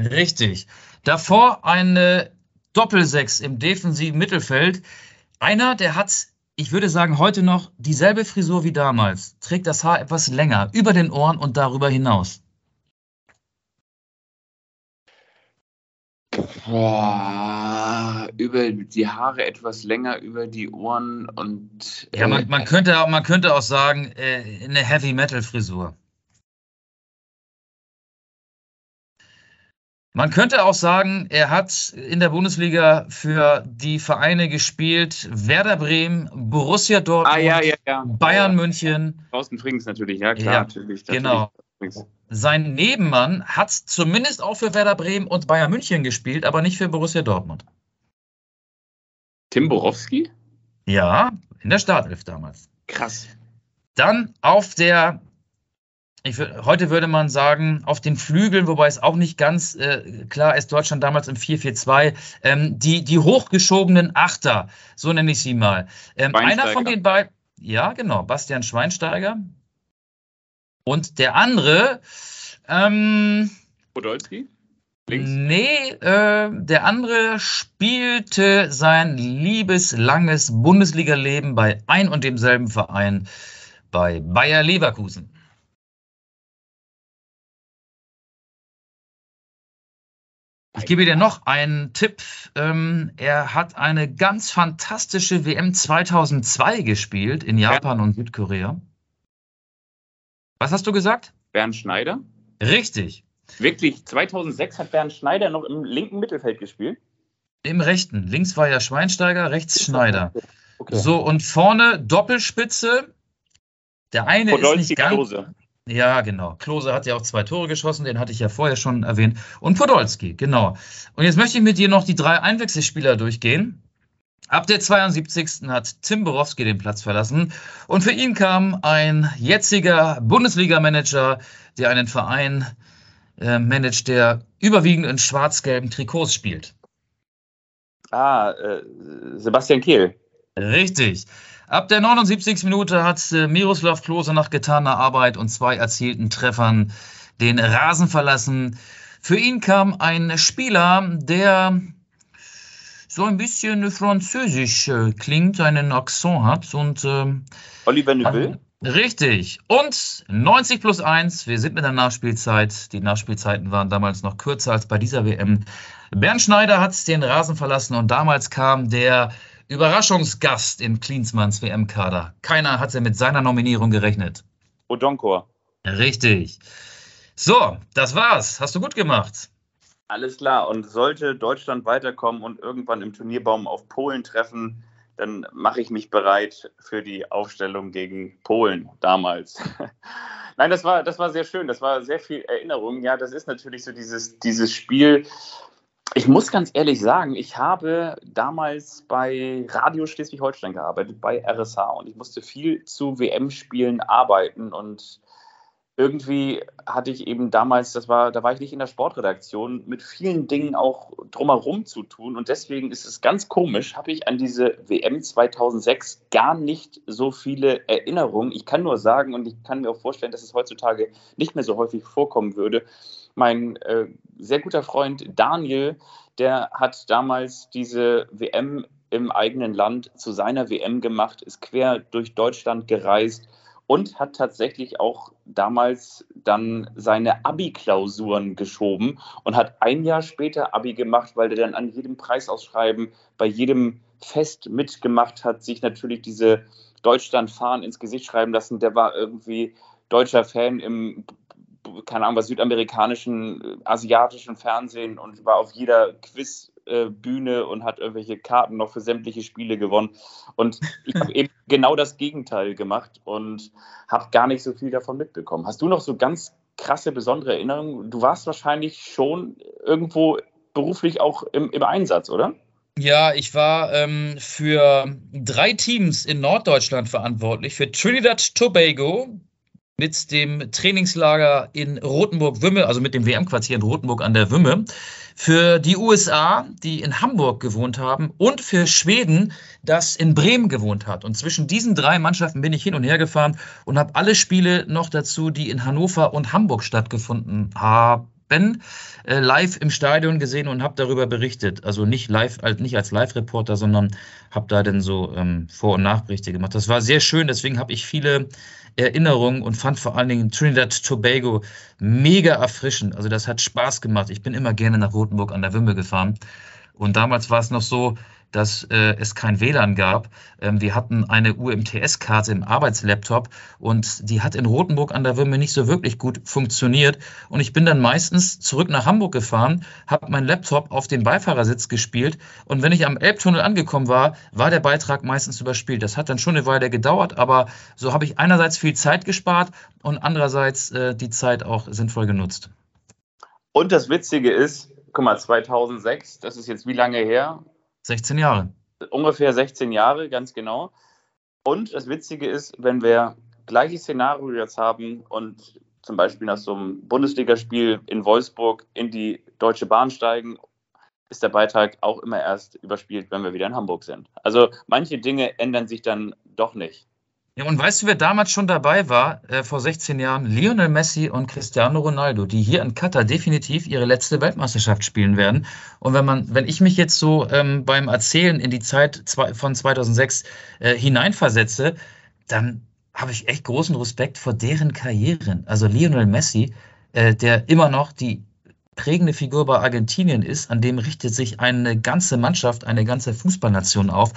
Speaker 3: Richtig. Davor eine Doppelsechs im defensiven Mittelfeld. Einer, der hat, ich würde sagen, heute noch dieselbe Frisur wie damals, trägt das Haar etwas länger, über den Ohren und darüber hinaus.
Speaker 2: Boah, über die Haare etwas länger, über die Ohren und.
Speaker 3: Ja, man,
Speaker 2: äh,
Speaker 3: man, könnte, man könnte auch sagen, äh, eine Heavy Metal Frisur. Man könnte auch sagen, er hat in der Bundesliga für die Vereine gespielt: Werder Bremen, Borussia Dortmund,
Speaker 2: Ah, ja, ja, ja.
Speaker 3: Bayern München.
Speaker 2: Thorsten Frings natürlich, ja, klar,
Speaker 3: Ja,
Speaker 2: natürlich.
Speaker 3: genau.
Speaker 2: natürlich.
Speaker 3: Sein Nebenmann hat zumindest auch für Werder Bremen und Bayern München gespielt, aber nicht für Borussia Dortmund.
Speaker 2: Tim Borowski?
Speaker 3: Ja, in der Startelf damals.
Speaker 2: Krass.
Speaker 3: Dann auf der, ich, heute würde man sagen, auf den Flügeln, wobei es auch nicht ganz äh, klar ist, Deutschland damals im 4-4-2, ähm, die, die hochgeschobenen Achter, so nenne ich sie mal. Ähm, einer von den beiden, ja genau, Bastian Schweinsteiger. Und der andere, ähm,
Speaker 2: Podolski? Links?
Speaker 3: Nee, äh, der andere spielte sein liebeslanges Bundesliga-Leben bei ein und demselben Verein, bei Bayer Leverkusen. Ich gebe dir noch einen Tipp. Ähm, er hat eine ganz fantastische WM 2002 gespielt in Japan und Südkorea. Was hast du gesagt?
Speaker 2: Bernd Schneider?
Speaker 3: Richtig.
Speaker 2: Wirklich, 2006 hat Bernd Schneider noch im linken Mittelfeld gespielt?
Speaker 3: Im rechten. Links war ja Schweinsteiger, rechts Schneider.
Speaker 2: Okay.
Speaker 3: So, und vorne Doppelspitze. Der eine ist
Speaker 2: Podolski,
Speaker 3: nicht ganz.
Speaker 2: Klose.
Speaker 3: Ja, genau. Klose hat ja auch zwei Tore geschossen, den hatte ich ja vorher schon erwähnt. Und Podolski, genau. Und jetzt möchte ich mit dir noch die drei Einwechselspieler durchgehen. Ab der 72. hat Tim Borowski den Platz verlassen. Und für ihn kam ein jetziger Bundesliga-Manager, der einen Verein äh, managt, der überwiegend in schwarz-gelben Trikots spielt.
Speaker 2: Ah, äh, Sebastian Kehl.
Speaker 3: Richtig. Ab der 79. Minute hat äh, Miroslav Klose nach getaner Arbeit und zwei erzielten Treffern den Rasen verlassen. Für ihn kam ein Spieler, der so ein bisschen französisch äh, klingt, einen Akzent hat und ähm,
Speaker 2: Oliver Neuville.
Speaker 3: Richtig. Und 90 plus 1. Wir sind in der Nachspielzeit. Die Nachspielzeiten waren damals noch kürzer als bei dieser WM. Bernd Schneider hat den Rasen verlassen und damals kam der Überraschungsgast in Klinsmanns WM-Kader. Keiner hatte mit seiner Nominierung gerechnet.
Speaker 2: Odonkor.
Speaker 3: Richtig. So, das war's. Hast du gut gemacht.
Speaker 2: Alles klar. Und sollte Deutschland weiterkommen und irgendwann im Turnierbaum auf Polen treffen, dann mache ich mich bereit für die Aufstellung gegen Polen damals. Nein, das war, das war sehr schön. Das war sehr viel Erinnerung. Ja, das ist natürlich so dieses, dieses Spiel. Ich muss ganz ehrlich sagen, ich habe damals bei Radio Schleswig-Holstein gearbeitet, bei RSH, und ich musste viel zu WM-Spielen arbeiten und irgendwie hatte ich eben damals, das war, da war ich nicht in der Sportredaktion, mit vielen Dingen auch drumherum zu tun. Und deswegen ist es ganz komisch, habe ich an diese WM 2006 gar nicht so viele Erinnerungen. Ich kann nur sagen, und ich kann mir auch vorstellen, dass es heutzutage nicht mehr so häufig vorkommen würde. Mein äh, sehr guter Freund Daniel, der hat damals diese WM im eigenen Land zu seiner WM gemacht, ist quer durch Deutschland gereist und hat tatsächlich auch damals dann seine Abi-Klausuren geschoben und hat ein Jahr später Abi gemacht, weil er dann an jedem Preisausschreiben, bei jedem fest mitgemacht hat, sich natürlich diese Deutschland-Fahnen ins Gesicht schreiben lassen. Der war irgendwie deutscher Fan im, keine Ahnung, was südamerikanischen, äh, asiatischen Fernsehen und war auf jeder Quizbühne äh, und hat irgendwelche Karten noch für sämtliche Spiele gewonnen. Und ich habe eben genau das Gegenteil gemacht und habe gar nicht so viel davon mitbekommen. Hast du noch so ganz krasse, besondere Erinnerungen? Du warst wahrscheinlich schon irgendwo beruflich auch im, im Einsatz, oder?
Speaker 3: Ja, ich war ähm, für drei Teams in Norddeutschland verantwortlich. Für Trinidad Tobago mit dem Trainingslager in Rothenburg-Wümme, also mit dem WM-Quartier in Rothenburg an der Wümme. Für die USA, die in Hamburg gewohnt haben. Und für Schweden, das in Bremen gewohnt hat. Und zwischen diesen drei Mannschaften bin ich hin und her gefahren und habe alle Spiele noch dazu, die in Hannover und Hamburg stattgefunden haben äh, live im Stadion gesehen und habe darüber berichtet. Also nicht live, halt nicht als Live-Reporter, sondern habe da dann so ähm, Vor- und Nachberichte gemacht. Das war sehr schön, deswegen habe ich viele Erinnerungen und fand vor allen Dingen Trinidad Tobago mega erfrischend. Also das hat Spaß gemacht. Ich bin immer gerne nach Rotenburg an der Wimble gefahren. Und damals war es noch so, dass äh, es kein WLAN gab. Ähm, wir hatten eine UMTS-Karte im Arbeitslaptop und die hat in Rothenburg an der Würme nicht so wirklich gut funktioniert. Und ich bin dann meistens zurück nach Hamburg gefahren, habe meinen Laptop auf den Beifahrersitz gespielt und wenn ich am Elbtunnel angekommen war, war der Beitrag meistens überspielt. Das hat dann schon eine Weile gedauert, aber so habe ich einerseits viel Zeit gespart und andererseits äh, die Zeit auch sinnvoll genutzt.
Speaker 2: Und das Witzige ist, guck mal, 2006, das ist jetzt wie lange her?
Speaker 3: 16 Jahre.
Speaker 2: Ungefähr 16 Jahre, ganz genau. Und das Witzige ist, wenn wir gleiches Szenario jetzt haben und zum Beispiel nach so einem Bundesligaspiel in Wolfsburg in die Deutsche Bahn steigen, ist der Beitrag auch immer erst überspielt, wenn wir wieder in Hamburg sind. Also manche Dinge ändern sich dann doch nicht.
Speaker 3: Ja, und weißt du, wer damals schon dabei war, äh, vor 16 Jahren? Lionel Messi und Cristiano Ronaldo, die hier in Katar definitiv ihre letzte Weltmeisterschaft spielen werden. Und wenn man, wenn ich mich jetzt so ähm, beim Erzählen in die Zeit zwei, von 2006 äh, hineinversetze, dann habe ich echt großen Respekt vor deren Karrieren. Also Lionel Messi, äh, der immer noch die prägende Figur bei Argentinien ist, an dem richtet sich eine ganze Mannschaft, eine ganze Fußballnation auf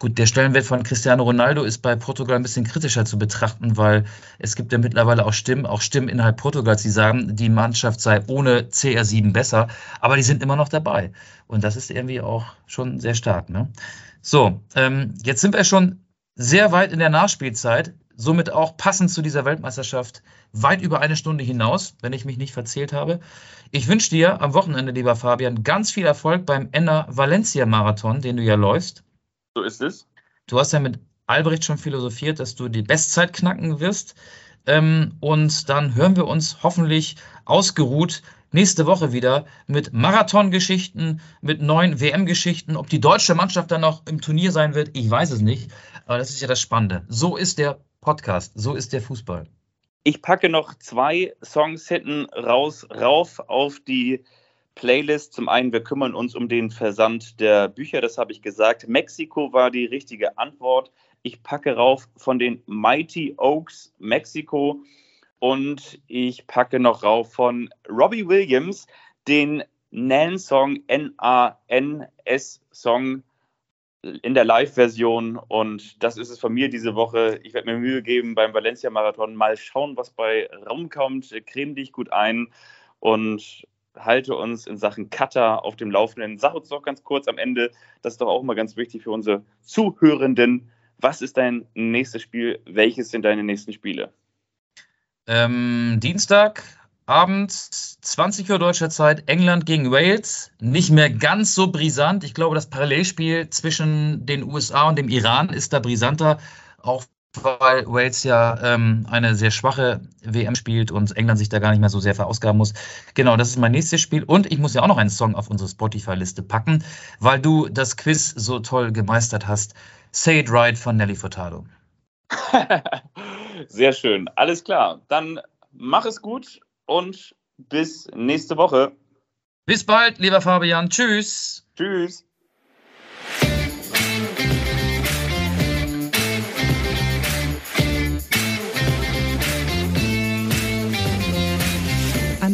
Speaker 3: Gut, der Stellenwert von Cristiano Ronaldo ist bei Portugal ein bisschen kritischer zu betrachten, weil es gibt ja mittlerweile auch Stimmen, auch Stimmen innerhalb Portugals, die sagen, die Mannschaft sei ohne CR7 besser, aber die sind immer noch dabei. Und das ist irgendwie auch schon sehr stark. Ne? So, ähm, jetzt sind wir schon sehr weit in der Nachspielzeit, somit auch passend zu dieser Weltmeisterschaft weit über eine Stunde hinaus, wenn ich mich nicht verzählt habe. Ich wünsche dir am Wochenende, lieber Fabian, ganz viel Erfolg beim Enna Valencia Marathon, den du ja läufst.
Speaker 2: So ist es.
Speaker 3: Du hast ja mit Albrecht schon philosophiert, dass du die Bestzeit knacken wirst. Ähm, und dann hören wir uns hoffentlich ausgeruht nächste Woche wieder mit Marathongeschichten, mit neuen WM-Geschichten. Ob die deutsche Mannschaft dann noch im Turnier sein wird, ich weiß es nicht. Aber das ist ja das Spannende. So ist der Podcast, so ist der Fußball.
Speaker 2: Ich packe noch zwei Songs hinten raus, rauf auf die Playlist. Zum einen, wir kümmern uns um den Versand der Bücher, das habe ich gesagt. Mexiko war die richtige Antwort. Ich packe rauf von den Mighty Oaks Mexiko und ich packe noch rauf von Robbie Williams den Nan-Song, N-A-N-S-Song in der Live-Version. Und das ist es von mir diese Woche. Ich werde mir Mühe geben beim Valencia-Marathon. Mal schauen, was bei rumkommt. Creme dich gut ein und halte uns in Sachen Cutter auf dem Laufenden. Sag uns doch ganz kurz am Ende, das ist doch auch mal ganz wichtig für unsere Zuhörenden. Was ist dein nächstes Spiel? Welches sind deine nächsten Spiele?
Speaker 3: Ähm, Dienstag, Abend, 20 Uhr deutscher Zeit, England gegen Wales. Nicht mehr ganz so brisant. Ich glaube, das Parallelspiel zwischen den USA und dem Iran ist da brisanter. Auch weil Wales ja ähm, eine sehr schwache WM spielt und England sich da gar nicht mehr so sehr verausgaben muss. Genau, das ist mein nächstes Spiel. Und ich muss ja auch noch einen Song auf unsere Spotify-Liste packen, weil du das Quiz so toll gemeistert hast. Say It Right von Nelly Furtado.
Speaker 2: sehr schön. Alles klar. Dann mach es gut und bis nächste Woche.
Speaker 3: Bis bald, lieber Fabian. Tschüss.
Speaker 2: Tschüss.